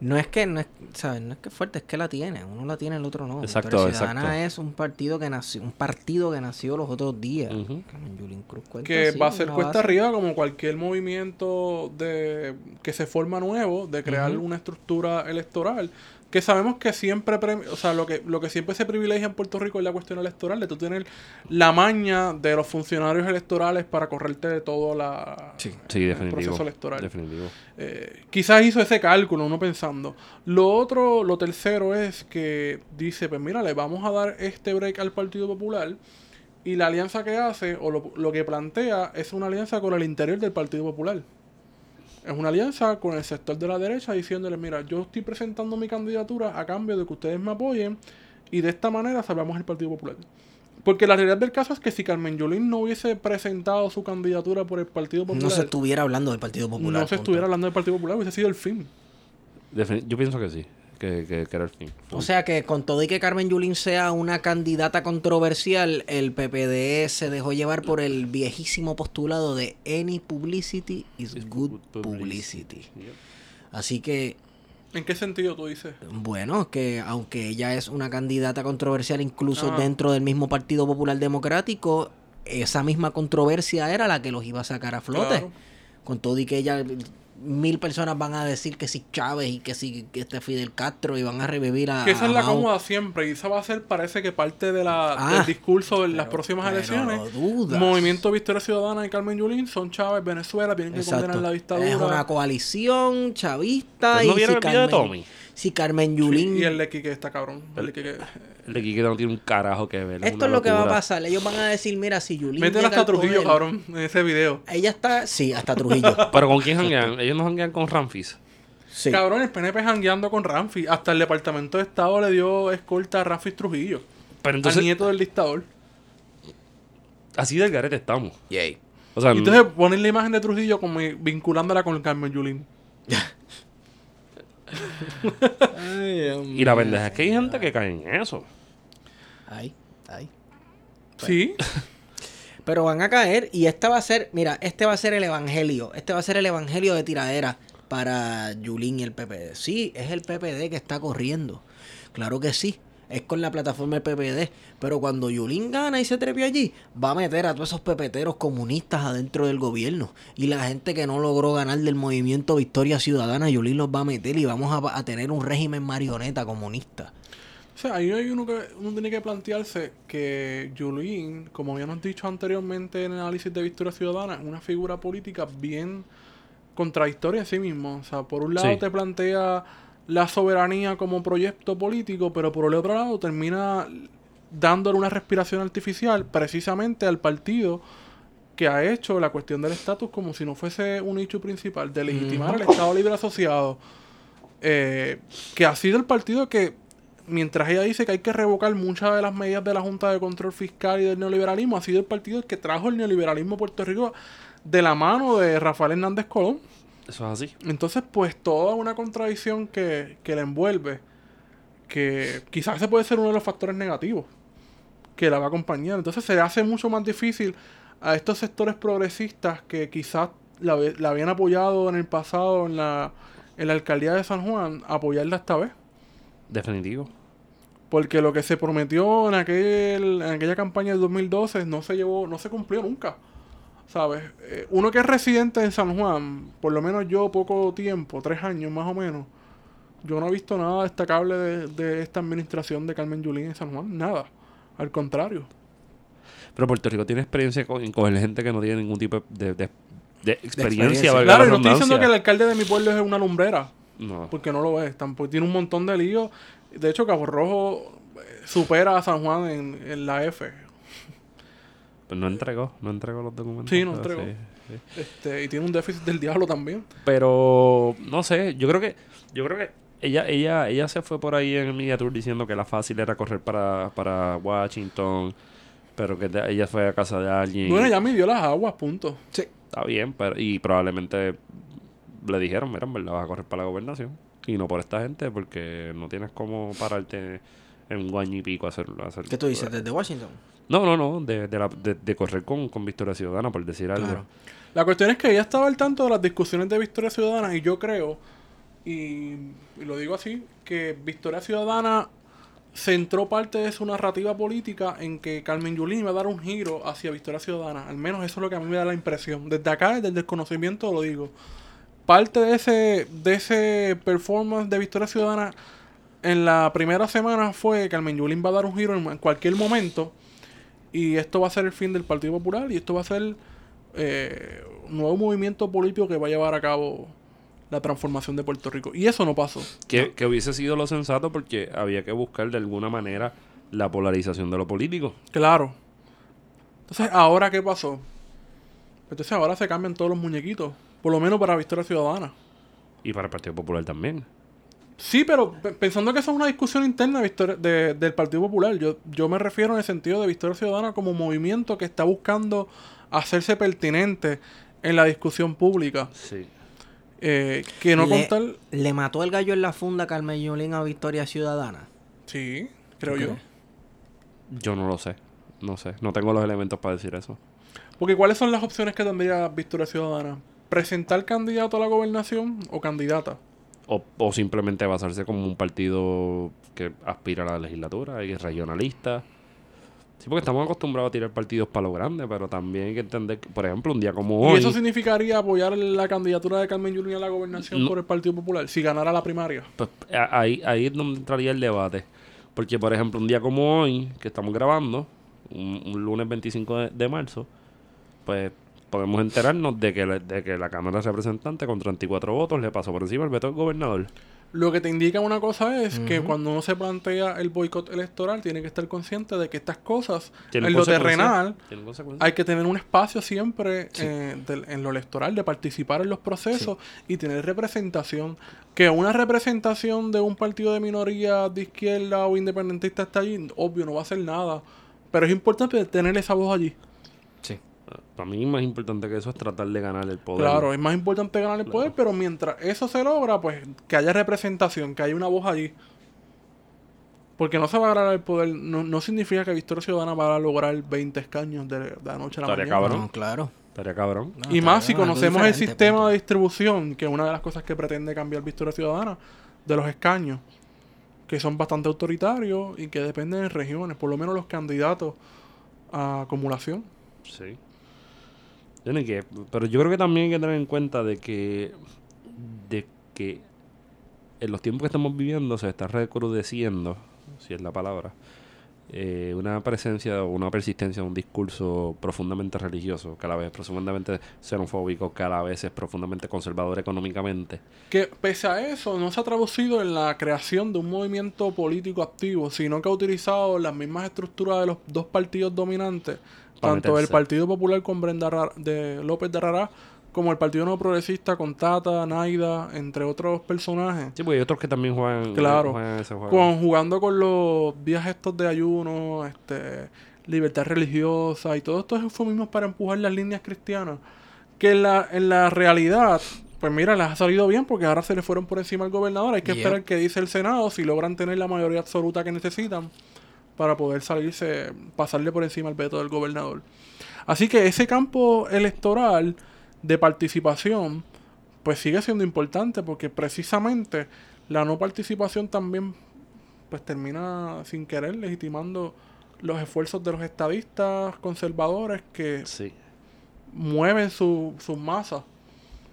No es que no es, ¿sabes? No es que fuerte, es que la tiene. Uno la tiene, el otro no. Exacto, Victoria Ciudadana exacto. es un partido que nació, un partido que nació los otros días. Ujú. Carmen Yulín Cruz cuenta Que así, va a ser cuesta base. arriba como cualquier movimiento de que se forma nuevo, de crear una estructura electoral. Que sabemos que siempre, pre- o sea, lo que, lo que siempre se privilegia en Puerto Rico es la cuestión electoral, de tú tener la maña de los funcionarios electorales para correrte de todo la, Sí. Sí, el proceso electoral. Definitivo. Eh, quizás hizo ese cálculo, uno pensando. Lo otro, lo tercero es que dice, pues mira, le vamos a dar este break al Partido Popular y la alianza que hace o lo, lo que plantea es una alianza con el interior del Partido Popular. Es una alianza con el sector de la derecha diciéndole, mira, yo estoy presentando mi candidatura a cambio de que ustedes me apoyen y de esta manera salvamos el Partido Popular. Porque la realidad del caso es que si Carmen Yulín no hubiese presentado su candidatura por el Partido Popular, No se estuviera hablando del Partido Popular. no se punto. estuviera hablando del Partido Popular, hubiese sido el fin. Yo pienso que sí. Que, que- que era el fin. O sea que con todo y que Carmen Yulín sea una candidata controversial, el PPD se dejó llevar por el viejísimo postulado de any publicity is It's good good publicity. Así que, ¿En qué sentido tú dices? bueno, que aunque ella es una candidata controversial incluso Ah. dentro del mismo Partido Popular Democrático, esa misma controversia era la que los iba a sacar a flote. Claro. Con todo y que ella, mil personas van a decir que si Chávez y que si que este Fidel Castro y van a revivir a... Que esa a es la Mao. cómoda siempre y esa va a ser, parece que parte de la, Ah, del discurso de las próximas pero elecciones. dudas. Movimiento Victoria Ciudadana y Carmen Yulín son Chávez, Venezuela, tienen que Exacto. condenar la dictadura. Es una coalición chavista ¿Ustedes no y si el video de Carmen, Tommy? si Carmen Sí, Yulín... y el de Quique está cabrón. El de Quique- El de Quique no tiene un carajo que ver. Esto es lo que va a pasar. Ellos van a decir, mira, si Yulín Meten llega hasta al Trujillo, poder- cabrón, en ese video. Ella está... Sí, hasta Trujillo. Pero ¿con quién janguean? Ellos no janguean con Ramfis. sí. Cabrón, el PNP jangueando con Ramfi. Hasta el Departamento de Estado le dio escolta a Ramfi Trujillo. Pero al entonces, nieto del dictador. así del garete estamos. Yay. O sea, Y entonces ponen la imagen de Trujillo como vinculándola con Carmen Yulín. y la pendeja es que hay gente que cae en eso. Ay, ay. Sí. Pero van a caer y esta va a ser, mira, este va a ser el evangelio. Este va a ser el evangelio de tiradera para Yulín y el PPD. Sí, es el PPD que está corriendo. Claro que sí. Es con la plataforma del PPD. Pero cuando Yulín gana y se trepe allí, va a meter a todos esos pepeteros comunistas adentro del gobierno. Y la gente que no logró ganar del movimiento Victoria Ciudadana, Yulín los va a meter y vamos a, a tener un régimen marioneta comunista. O sea, ahí hay uno que uno tiene que plantearse que Yulín, como habíamos dicho anteriormente en el análisis de Victoria Ciudadana, es una figura política bien contradictoria en sí mismo. O sea, por un lado Sí. te plantea la soberanía como proyecto político, pero por el otro lado termina dándole una respiración artificial precisamente al partido que ha hecho la cuestión del estatus como si no fuese un hecho principal, de legitimar el Estado Libre Asociado, eh, que ha sido el partido que, mientras ella dice que hay que revocar muchas de las medidas de la Junta de Control Fiscal y del neoliberalismo, ha sido el partido el que trajo el neoliberalismo a Puerto Rico de la mano de Rafael Hernández Colón. Eso es así. Entonces, pues toda una contradicción que, que la envuelve, que quizás ese puede ser uno de los factores negativos que la va a acompañar. Entonces se le hace mucho más difícil a estos sectores progresistas que quizás la, la habían apoyado en el pasado en la, en la alcaldía de San Juan, apoyarla esta vez. Definitivo. Porque lo que se prometió en, aquel, en aquella campaña del 2012 no se llevó, no se cumplió nunca. ¿Sabes? Eh, uno que es residente en San Juan, por lo menos yo poco tiempo, tres años más o menos, yo no he visto nada destacable de, de esta administración de Carmen Yulín en San Juan. Nada. Al contrario. Pero Puerto Rico tiene experiencia con, en coger gente que no tiene ningún tipo de, de, de experiencia. experiencia. valga Claro, la y no estoy diciendo que el alcalde de mi pueblo es una lumbrera, No. porque no lo es. Tampoco tiene un montón de líos. De hecho, Cabo Rojo eh, supera a San Juan en, en la F. Pues no entregó, no entregó los documentos. Sí, no pero entregó. sí, sí. Este, y tiene un déficit del diablo también. Pero no sé, yo creo que yo creo que ella ella ella se fue por ahí en el media tour diciendo que la fácil era correr para, para Washington, pero que ella fue a casa de alguien. Bueno, ya midió las aguas, punto. Sí. Está bien, pero y probablemente le dijeron, mira, en verdad vas a correr para la gobernación y no por esta gente porque no tienes cómo pararte en un año y pico a hacerlo. a hacer- ¿Qué tú dices? ¿Desde Washington? No, no, no, de, de, la- de- de correr con, con Victoria Ciudadana, por decir algo. Claro. La cuestión es que ella estaba al tanto de las discusiones de Victoria Ciudadana y yo creo, y, y lo digo así, que Victoria Ciudadana centró parte de su narrativa política en que Carmen Yulín iba a dar un giro hacia Victoria Ciudadana. Al menos eso es lo que a mí me da la impresión. Desde acá, desde el desconocimiento, lo digo. Parte de ese, de ese performance de Victoria Ciudadana en la primera semana fue que Carmen Yulín va a dar un giro en, cualquier momento. Y esto va a ser el fin del Partido Popular y esto va a ser eh, un nuevo movimiento político que va a llevar a cabo la transformación de Puerto Rico. Y eso no pasó. Que, que hubiese sido lo sensato porque había que buscar de alguna manera la polarización de lo político. Claro. Entonces, ¿ahora qué pasó? Entonces ahora se cambian todos los muñequitos. Por lo menos para Victoria Ciudadana. Y para el Partido Popular también. Sí, pero pe- pensando que eso es una discusión interna de Victoria- de- del Partido Popular, yo, yo me refiero en el sentido de Victoria Ciudadana como movimiento que está buscando hacerse pertinente en la discusión pública. Sí. Eh, que no le, contar... ¿Le mató el gallo en la funda Carmen Yulín a Victoria Ciudadana? Sí, creo yo. Yo no lo sé. No sé. No tengo los elementos para decir eso. Porque ¿cuáles son las opciones que tendría Victoria Ciudadana? ¿Presentar candidato a la gobernación o candidata? O, o simplemente basarse como un partido que aspira a la legislatura y es regionalista. Sí, porque estamos acostumbrados a tirar partidos para lo grande, pero también hay que entender que, por ejemplo, un día como ¿Y hoy... eso significaría apoyar la candidatura de Carmen Yulín a la gobernación No. por el Partido Popular si ganara la primaria? Pues ahí, ahí es donde entraría el debate. Porque, por ejemplo, un día como hoy, que estamos grabando, un, un lunes 25 de, de marzo, pues podemos enterarnos de que, la- de que la Cámara de Representantes con 34 votos le pasó por encima el veto del gobernador. Lo que te indica una cosa es que cuando uno se plantea el boicot electoral tiene que estar consciente de que estas cosas en lo terrenal hay que tener un espacio siempre eh, en lo electoral de participar en los procesos y tener representación. Que una representación de un partido de minoría de izquierda o independentista está allí, obvio, no va a hacer nada. Pero es importante tener esa voz allí. Para mí, más importante que eso es tratar de ganar el poder. Claro, es más importante ganar el poder, pero mientras eso se logra, pues que haya representación, que haya una voz allí. Porque no se va a ganar el poder, no, no significa que Victoria Ciudadana va a lograr 20 escaños de, de la noche a la Estaría mañana. cabrón. No, claro. Estaría cabrón. No, y más si conocemos el sistema punto. de distribución, que es una de las cosas que pretende cambiar Victoria Ciudadana, de los escaños, que son bastante autoritarios y que dependen de regiones, por lo menos los candidatos a acumulación. Sí. Que, pero yo creo que también hay que tener en cuenta de que, de que en los tiempos que estamos viviendo se está recrudeciendo, si es la palabra, eh, una presencia o una persistencia de un discurso profundamente religioso, que a la vez profundamente xenofóbico, que a la vez es profundamente conservador económicamente. que pese a eso no se ha traducido en la creación de un movimiento político activo, sino que ha utilizado las mismas estructuras de los dos partidos dominantes, Tanto el. Partido Popular con Brenda Ra- de López de Rará, como el Partido No Progresista con Tata, Naida, entre otros personajes, Sí, porque hay otros que también juegan, Claro. juegan ese juego. con, jugando con los días estos de ayuno, este, libertad religiosa y todos estos eufemismos para empujar las líneas cristianas, que en la, en la realidad, pues mira, les ha salido bien porque ahora se le fueron por encima al gobernador. Hay que Yep. esperar que dice el Senado si logran tener la mayoría absoluta que necesitan para poder salirse, pasarle por encima el veto del gobernador. Así que ese campo electoral de participación, pues sigue siendo importante porque precisamente la no participación también pues termina sin querer legitimando los esfuerzos de los estadistas conservadores que Sí. mueven su- sus masas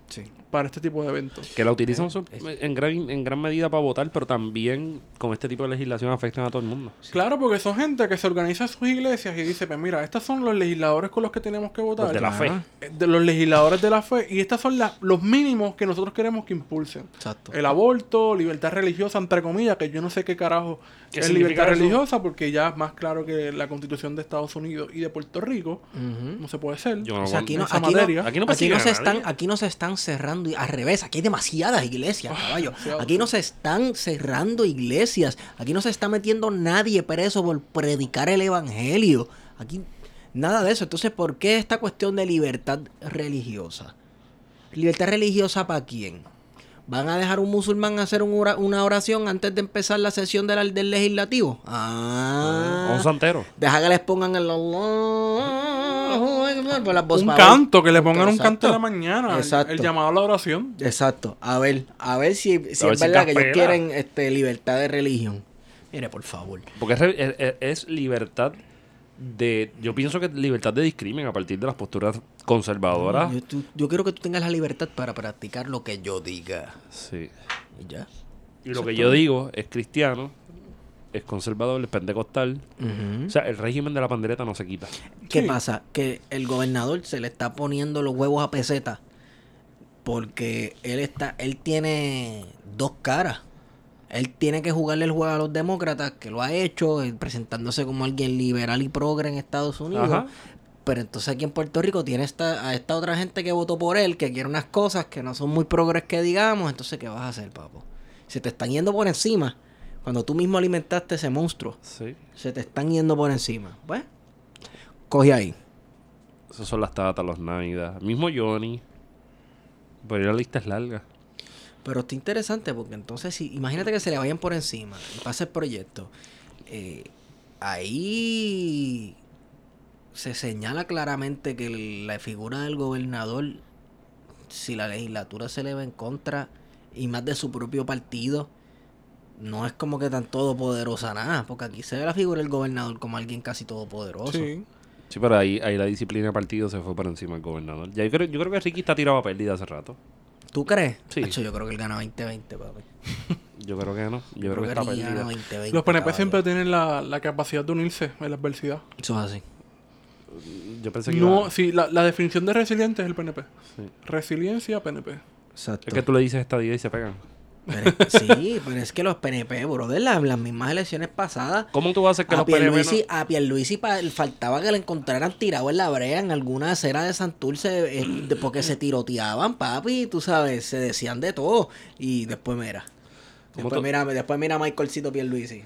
Sí. Para este tipo de eventos. Que la utilizan su- en, gran, en gran medida para votar, pero también con este tipo de legislación afectan a todo el mundo. Claro, porque son gente que se organiza en sus iglesias y dice, pues mira, estos son los legisladores con los que tenemos que votar. Los de la fe. Ajá. Eh, De los legisladores de la fe. Y estos son las- los mínimos que nosotros queremos que impulsen. Exacto. El aborto, libertad religiosa, entre comillas, que yo no sé qué carajo ¿Qué es libertad eso? religiosa, porque ya es más claro que la constitución de Estados Unidos y de Puerto Rico no se puede ser. Yo no O sea, aquí no, esa aquí no- materia. Aquí no aquí persiguen no se están, aquí no se están cerrando, y- al revés, aquí hay demasiadas iglesias, caballo. demasiado, Aquí no se están cerrando iglesias, aquí no se está metiendo nadie preso por predicar el evangelio. Aquí nada de eso. Entonces, ¿por qué esta cuestión de libertad religiosa? ¿Libertad religiosa para quién? ¿Van a dejar un musulmán hacer una oración antes de empezar la sesión del, del legislativo? Ah. Un santero. Deja que les pongan el por las voz- un canto, que le pongan un canto de la mañana. Exacto. El, llamado a la oración. Exacto. A ver, a ver si, si ver es si verdad que ellos quieren este, libertad de religión. Mire, por favor. Porque es- es- es libertad de... Yo pienso que libertad de discrimen a partir de las posturas conservadoras. Yo, tú- yo quiero que tú tengas la libertad para practicar lo que yo diga. Sí. Y ya. Y lo que yo digo es cristiano, es conservador, es pentecostal. O sea, el régimen de la pandereta no se quita. ¿Qué Sí. pasa? Que el gobernador se le está poniendo los huevos a peseta porque él está, él tiene dos caras. Él tiene que jugarle el juego a los demócratas, que lo ha hecho, eh, presentándose como alguien liberal y progre en Estados Unidos. Ajá. Pero entonces aquí en Puerto Rico tiene esta, a esta otra gente que votó por él, que quiere unas cosas que no son muy progres que digamos. Entonces, ¿qué vas a hacer, papo? Se te están yendo por encima. Cuando tú mismo alimentaste ese monstruo, Sí. se te están yendo por encima. Pues, coge ahí. Esas son las tatas, los naidas. Mismo Johnny. Pero la lista es larga. Pero está interesante porque entonces, si, imagínate que se le vayan por encima y pase el proyecto. eh, ahí se señala claramente que la figura del gobernador, si la legislatura se le va en contra y más de su propio partido, no es como que tan todopoderosa nada, porque aquí se ve la figura del gobernador como alguien casi todopoderoso. Sí. Sí, pero ahí, ahí la disciplina de partido se fue por encima del gobernador. Ya, yo, creo, yo creo que Ricky está tirado a pérdida hace rato. ¿Tú crees? Sí. Hacho, yo creo que él gana 20-20, papi. Yo creo que no. Yo, creo que está. 20-20, Los PNP caballo. siempre tienen la, la capacidad de unirse en la adversidad. Eso es así. Yo pensé que No, iba- sí, la, la definición de resiliente es el PNP. Sí. Resiliencia, PNP. Exacto. Es que tú le dices esta día y se pegan. Pero es- sí, pero es que los PNP, brother, las, las mismas elecciones pasadas, ¿Cómo tú vas a hacer que a los PNP no- Pierluisi, a Pierluisi pa- faltaba que le encontraran tirado en la brea en alguna acera de Santurce eh, porque se tiroteaban, papi, tú sabes, se decían de todo. Y después mira. ¿Cómo Después tú- mira, después mira a Michaelcito Pierluisi. Eh,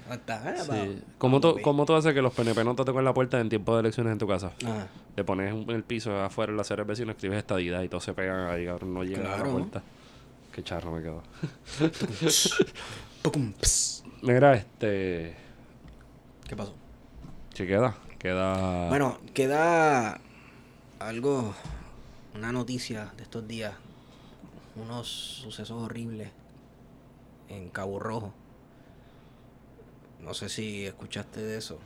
Sí. ¿Cómo, tú. ¿Cómo tú haces que los PNP no te toquen la puerta en tiempo de elecciones en tu casa? Ajá. Le pones en el piso afuera en la acera del vecino, escribes estadidad y todos se pegan ahí, cabrón, no llegan a la puerta. Qué charro me quedó. Mira, este... ¿Qué pasó? ¿Qué queda? Queda... Bueno, queda algo, una noticia de estos días, unos sucesos horribles en Cabo Rojo. No sé si escuchaste de eso.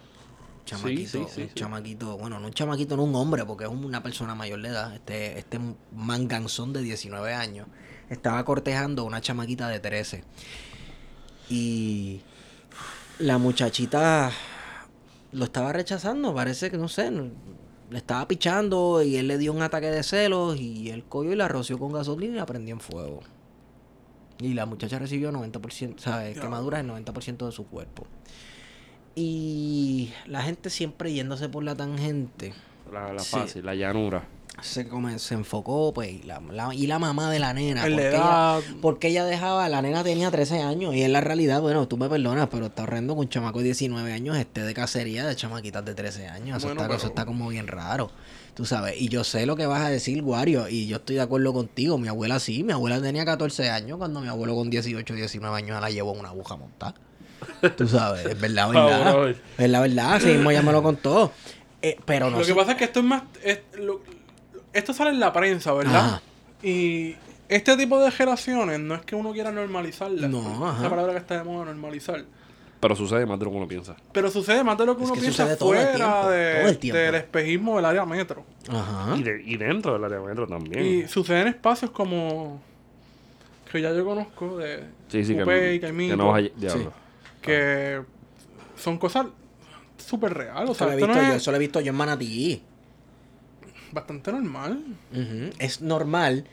Chamaquito, sí, sí, un sí. chamaquito, bueno, no un chamaquito, no un hombre, porque es una persona mayor de edad. Este, este manganzón de 19 años estaba cortejando a una chamaquita de 13. Y la muchachita lo estaba rechazando, parece que no sé, le estaba pichando y él le dio un ataque de celos y él cogió y la roció con gasolina y la prendió en fuego. Y la muchacha recibió 90%, ¿sabes? Quemaduras en 90% de su cuerpo. Y la gente siempre yéndose por la tangente. La, la Sí. fácil, la llanura. Se, come- se enfocó, pues, y la, la- y la mamá de la nena. La porque edad- ella, porque ella dejaba, la nena tenía 13 años y en la realidad, bueno, tú me perdonas, pero está horrendo que un chamaco de 19 años esté de cacería de chamaquitas de 13 años. Eso, está, eso está como bien raro, tú sabes. Y yo sé lo que vas a decir, Wario, y yo estoy de acuerdo contigo. Mi abuela sí, mi abuela tenía 14 años cuando mi abuelo con 18, 19 años la llevó en una aguja montada. Tú sabes, es verdad, verdad. Cabrón. es la verdad, así mismo ya me lo contó. Eh, pero no lo sé- que pasa es que esto es más. es- lo- esto sale en la prensa, ¿verdad? Ajá. Y este tipo de generaciones no es que uno quiera normalizarlas. No, porque ajá. Esa palabra que está de moda, normalizar. Pero sucede más de lo que uno piensa. Pero sucede más de lo que Es uno que piensa fuera tiempo, de- del espejismo del área metro. Ajá. Y, de- y dentro del área metro también. Y sucede en espacios como. que ya yo conozco, de. sí, sí, Coupé y que, Caimito, que no vas a... Diablo. que son cosas súper reales. O Eso sea, lo, he visto no yo, es eso lo he visto yo en Manatí. Bastante normal. Es normal.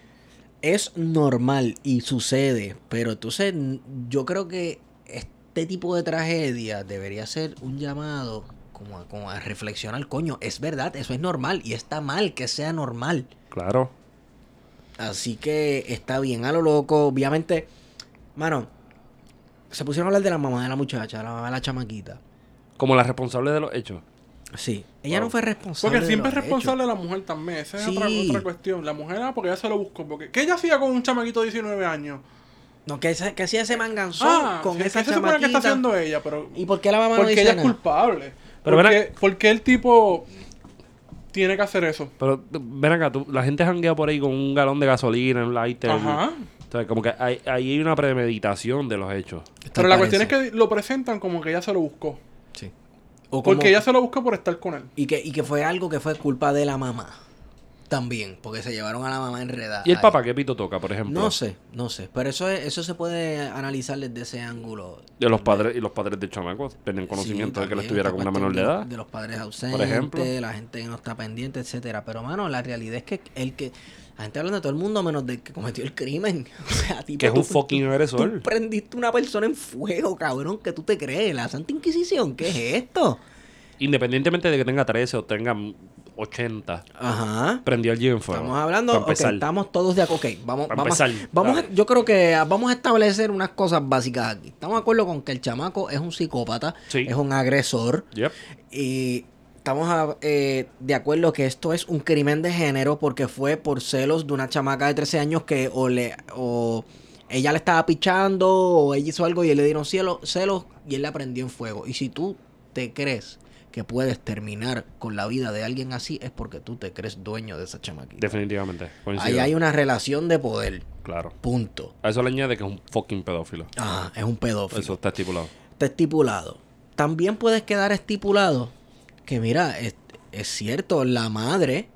Es normal y sucede. Pero entonces yo creo que este tipo de tragedia debería ser un llamado como a, como a reflexionar. Coño, es verdad, eso es normal y está mal que sea normal. Claro. Así que está bien a lo loco. Obviamente, mano, se pusieron a hablar de la mamá de la muchacha, de la mamá de la chamaquita. Como la responsable de los hechos. Sí, ella Wow. no fue responsable. Porque de siempre es los responsable la mujer también. Esa es otra, Sí. otra cuestión. La mujer, ah, porque ella se lo buscó. Porque, ¿Qué ella hacía con un chamaquito de 19 años? No, que, ese- que hacía ese manganzón Ah, con ¿qué- esa ¿qué se supone que chamaquita. está haciendo ella? Pero, ¿Y por qué la mamá no porque dice ella es culpable. Pero porque, ven porque el tipo tiene que hacer eso. Pero ven acá, tú, la gente janguea por ahí con un galón de gasolina, un lighter. Ajá. O sea, como que hay, ahí hay una premeditación de los hechos. Pero la parece. cuestión es que lo presentan como que ella se lo buscó. Sí. O como- Porque ella se lo buscó por estar con él. y, que, y que fue algo que fue culpa de la mamá. También, porque se llevaron a la mamá enredada. ¿Y el ahí. papá qué pito toca, por ejemplo? No sé, no sé. Pero eso, es- eso se puede analizar desde ese ángulo. De los padres y los padres del chamaco tienen conocimiento Sí, de que él también, estuviera con una menor de de- edad. De los padres ausentes, ejemplo. la gente que no está pendiente, etcétera. Pero, mano, la realidad es que el que... La gente habla de todo el mundo menos del que cometió el crimen. O sea, tipo, Que es tú- un fucking Tú agresor. prendiste una persona en fuego, cabrón, que tú te crees. La Santa Inquisición, ¿qué es esto? Independientemente de que tenga 13 o tenga 80, Ajá. prendió el en fuego. Estamos hablando, Para ok, empezar. estamos todos de acuerdo. Ok, vamos, Para vamos, empezar, vamos a- yo creo que vamos a establecer unas cosas básicas aquí. Estamos de acuerdo con que el chamaco es un psicópata, Sí. es un agresor, Yep. y estamos a- eh, de acuerdo que esto es un crimen de género porque fue por celos de una chamaca de 13 años que o le o ella le estaba pichando o ella hizo algo y él le dieron cielo, celos y él la prendió en fuego. Y si tú te crees que puedes terminar con la vida de alguien así, es porque tú te crees dueño de esa chamaquita. Definitivamente. coincido. Ahí hay una relación de poder. Claro. Punto. A eso le añade que es un fucking pedófilo. Ah, es un pedófilo. Eso está estipulado. Está estipulado. También puedes quedar estipulado que, mira, es, es cierto, la madre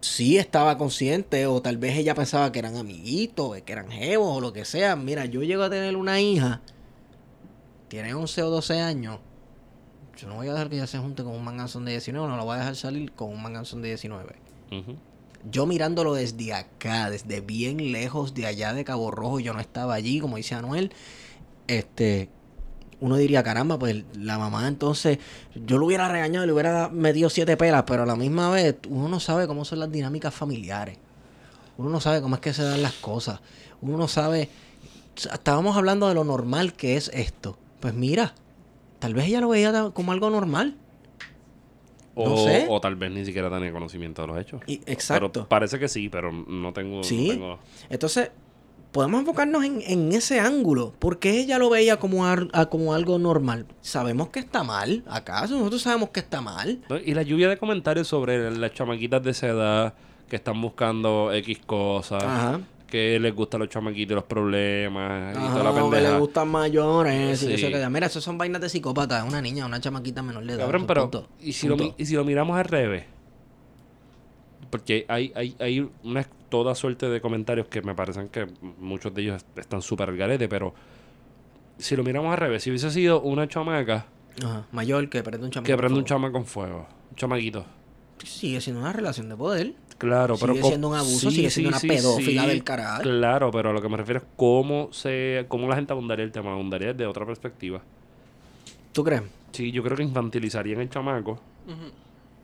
sí estaba consciente o tal vez ella pensaba que eran amiguitos, que eran jevos o lo que sea. Mira, yo llego a tener una hija, tiene 11 o 12 años. Yo no voy a dejar que ella se junte con un manganzón de 19, no la voy a dejar salir con un manganzón de 19 Ujú. yo mirándolo desde acá, desde bien lejos de allá de Cabo Rojo, yo no estaba allí, como dice Anuel, este, uno diría, caramba, pues la mamá entonces, yo lo hubiera regañado, le hubiera metido siete pelas, pero a la misma vez uno no sabe cómo son las dinámicas familiares, uno no sabe cómo es que se dan las cosas, uno no sabe, estábamos hablando de lo normal que es esto, pues mira, tal vez ella lo veía como algo normal. O, No sé. o tal vez ni siquiera tenía conocimiento de los hechos. Y, exacto. Pero parece que sí, pero no tengo. no Sí. tengo- Entonces, podemos enfocarnos en, en ese ángulo. Porque ella lo veía como, ar- a- como algo normal. Sabemos que está mal. ¿Acaso nosotros sabemos que está mal? Y la lluvia de comentarios sobre las chamaquitas de esa edad que están buscando X cosas, Ajá. que les gustan los chamaquitos y los problemas y Ajá, toda la o que le pendeja. gustan mayores. y eso que- Mira, eso son vainas de psicópata. Una niña, una chamaquita menor de edad. Cabrón, eso, pero punto. ¿y si, lo, Punto. y si lo miramos al revés? Porque hay, hay, hay una toda suerte de comentarios que me parecen que muchos de ellos están súper al garete, pero si lo miramos al revés, si hubiese sido una chamaca Ajá, Mayor que prende un chamaco. que prende un chama con fuego, un chamaquito. Sigue siendo una relación de poder. Claro, pero Sigue siendo un abuso, sigue siendo una pedófila del carajo. Claro, pero a lo que me refiero es cómo se cómo la gente abundaría el tema, abundaría desde otra perspectiva. ¿Tú crees? Sí, yo creo que infantilizarían el chamaco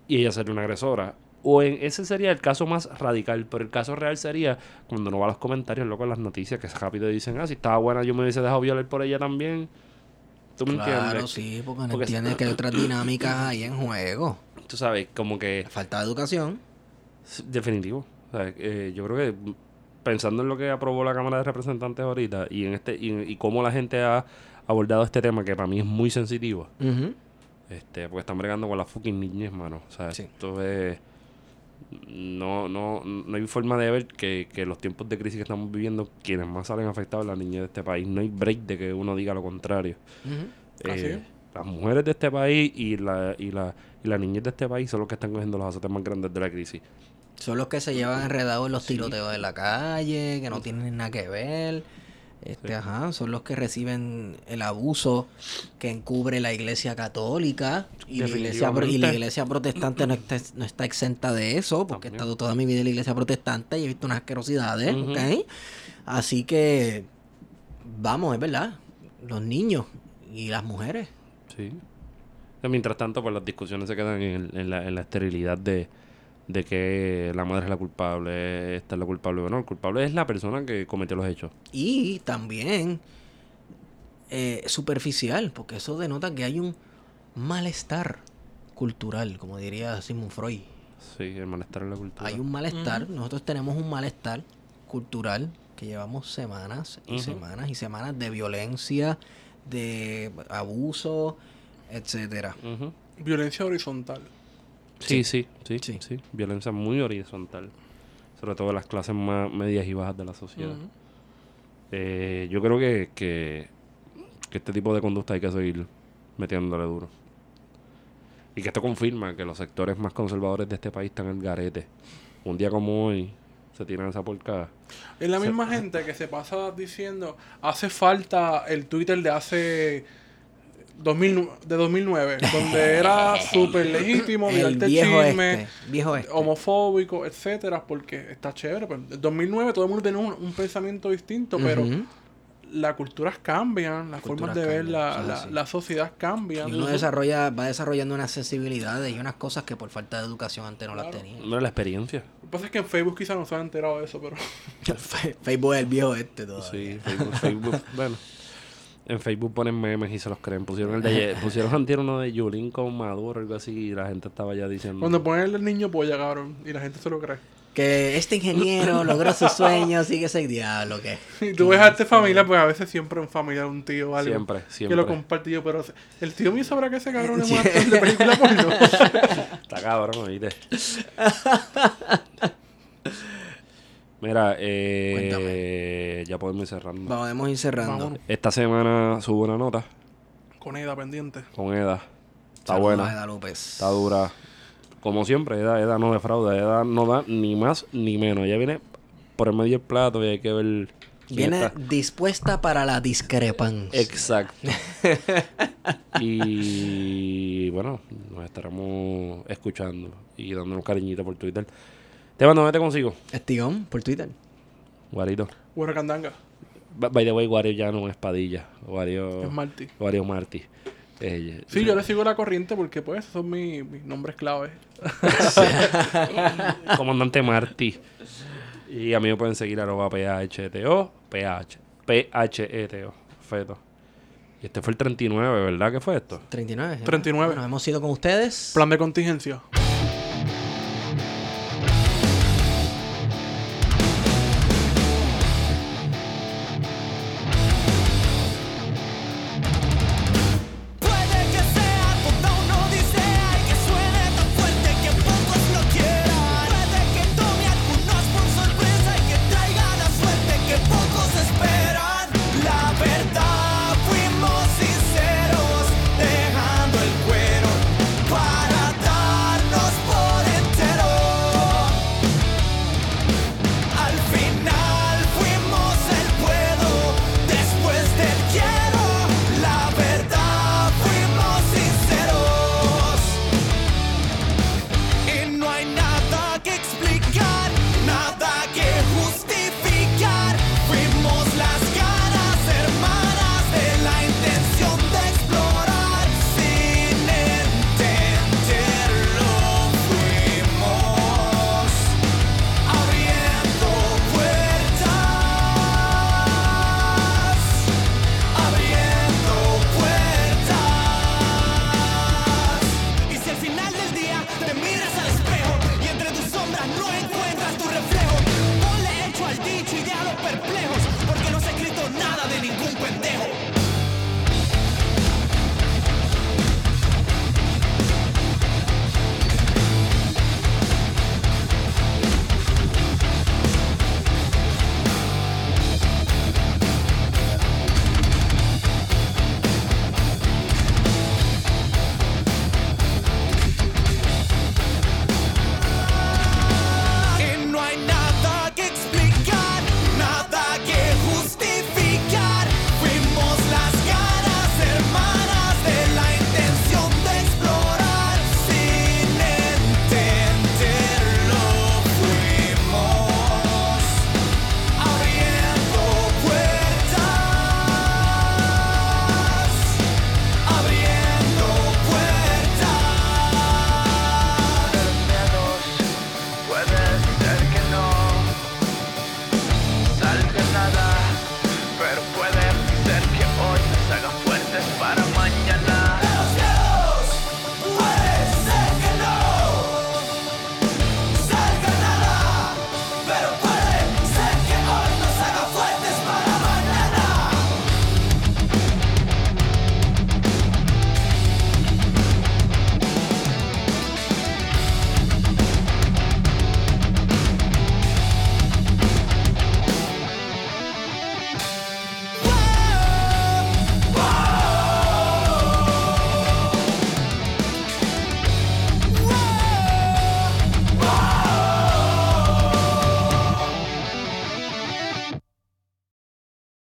y ella sería una agresora. O en ese sería el caso más radical, pero el caso real sería cuando uno va a los comentarios, loco, en las noticias, que rápido dicen, ah, si estaba buena yo me hubiese dejado violar por ella también. ¿Tú me Claro, entiendes? sí, porque no Porque- entiendes que hay otras dinámicas ahí en juego. Tú sabes, como que... Falta de educación. Definitivo. O sea, eh, yo creo que pensando en lo que aprobó la Cámara de Representantes ahorita y en este y, y cómo la gente ha abordado este tema que para mí es muy sensitivo, este, porque están bregando con la fucking niñez, mano. O sea, Sí. esto es no, no, no hay forma de ver que, que los tiempos de crisis que estamos viviendo, quienes más salen afectados la niñez de este país. No hay break de que uno diga lo contrario. Eh, las mujeres de este país y la, y la y la niñez de este país son los que están cogiendo los azotes más grandes de la crisis. Son los que se llevan enredados en los tiroteos de la calle, que no tienen nada que ver. Este, ajá, son los que reciben el abuso que encubre la iglesia católica y la iglesia, pro- y la Definitivamente. iglesia protestante no está, no está exenta de eso, porque he estado toda mi vida en la iglesia protestante y he visto unas asquerosidades, Ujú. ¿ok? Así que, vamos, es verdad, los niños y las mujeres. Sí. Mientras tanto, pues las discusiones se quedan en, en la, en la esterilidad de, de que la madre es la culpable, esta es la culpable o no. El culpable es la persona que cometió los hechos. Y también eh, superficial, porque eso denota que hay un malestar cultural, como diría Sigmund Freud. Sí, el malestar en la cultura. Hay un malestar, nosotros tenemos un malestar cultural que llevamos semanas y semanas y semanas de violencia, de abuso, etcétera. Violencia horizontal. Sí, sí, sí, Sí. sí, Violencia muy horizontal. Sobre todo en las clases más medias y bajas de la sociedad. Eh, yo creo que, que, que este tipo de conducta hay que seguir metiéndole duro. Y que esto confirma que los sectores más conservadores de este país están en el garete. Un día como hoy se tiran esa porcada. Es la Se- misma gente que se pasa diciendo, hace falta el Twitter de hace 2000, de 2009, donde era súper legítimo El mirarte el viejo chisme, este, viejo este. homofóbico, etcétera, porque está chévere. Pero en 2009 todo el mundo tenía un, un pensamiento distinto, pero las culturas cambian, las formas de ver la, la, la sociedad cambian. Y uno desarrolla, va desarrollando unas sensibilidades y unas cosas que por falta de educación antes no las tenía. No era la experiencia. Lo que pasa es que en Facebook quizás no se han enterado de eso, pero Facebook es el viejo este todavía. Sí, Facebook, Facebook, bueno. En Facebook ponen memes y se los creen. Pusieron el de pusieron antier uno de Yulín con Maduro, algo así, y la gente estaba ya diciendo. cuando ponen el niño polla, cabrón, y la gente se lo cree. Que este ingeniero logró su sueño, sigue ese diablo que. Y tú ves a esta familia, pues a veces siempre en familia un tío o algo. Siempre, Que siempre. lo comparte yo, pero el tío mío sabrá que ese cabrón es un actor de película porno. Está cabrón, oíste. Mira, eh, ya podemos ir cerrando. Podemos ir cerrando. Vámonos. Esta semana subo una nota Con Eda pendiente. con Eda. Está Saludos a buena, Eda López. está dura. Como siempre, Eda, Eda no defrauda, Eda no da ni más ni menos. Ella viene por el medio del plato y hay que ver. Viene está. dispuesta para la discrepancia. Exacto. y bueno, nos estaremos escuchando y dándonos cariñito por Twitter. Te mando, ¿dónde te consigo? Estigón, por Twitter. Guarito. Hueracandanga. Ba- By the way, Wario ya no es Padilla. Wario, Es Marty. Wario Marty. Eh, Sí, yo le sigo la corriente porque pues esos son mis, mis nombres claves. Comandante Marty. Y a mí me pueden seguir arroba PHTO, PH, PHETO, feto. Y este fue el 39, ¿verdad? ¿Qué fue esto? 39. ¿eh? 39. Nos hemos ido con ustedes. Plan de contingencia.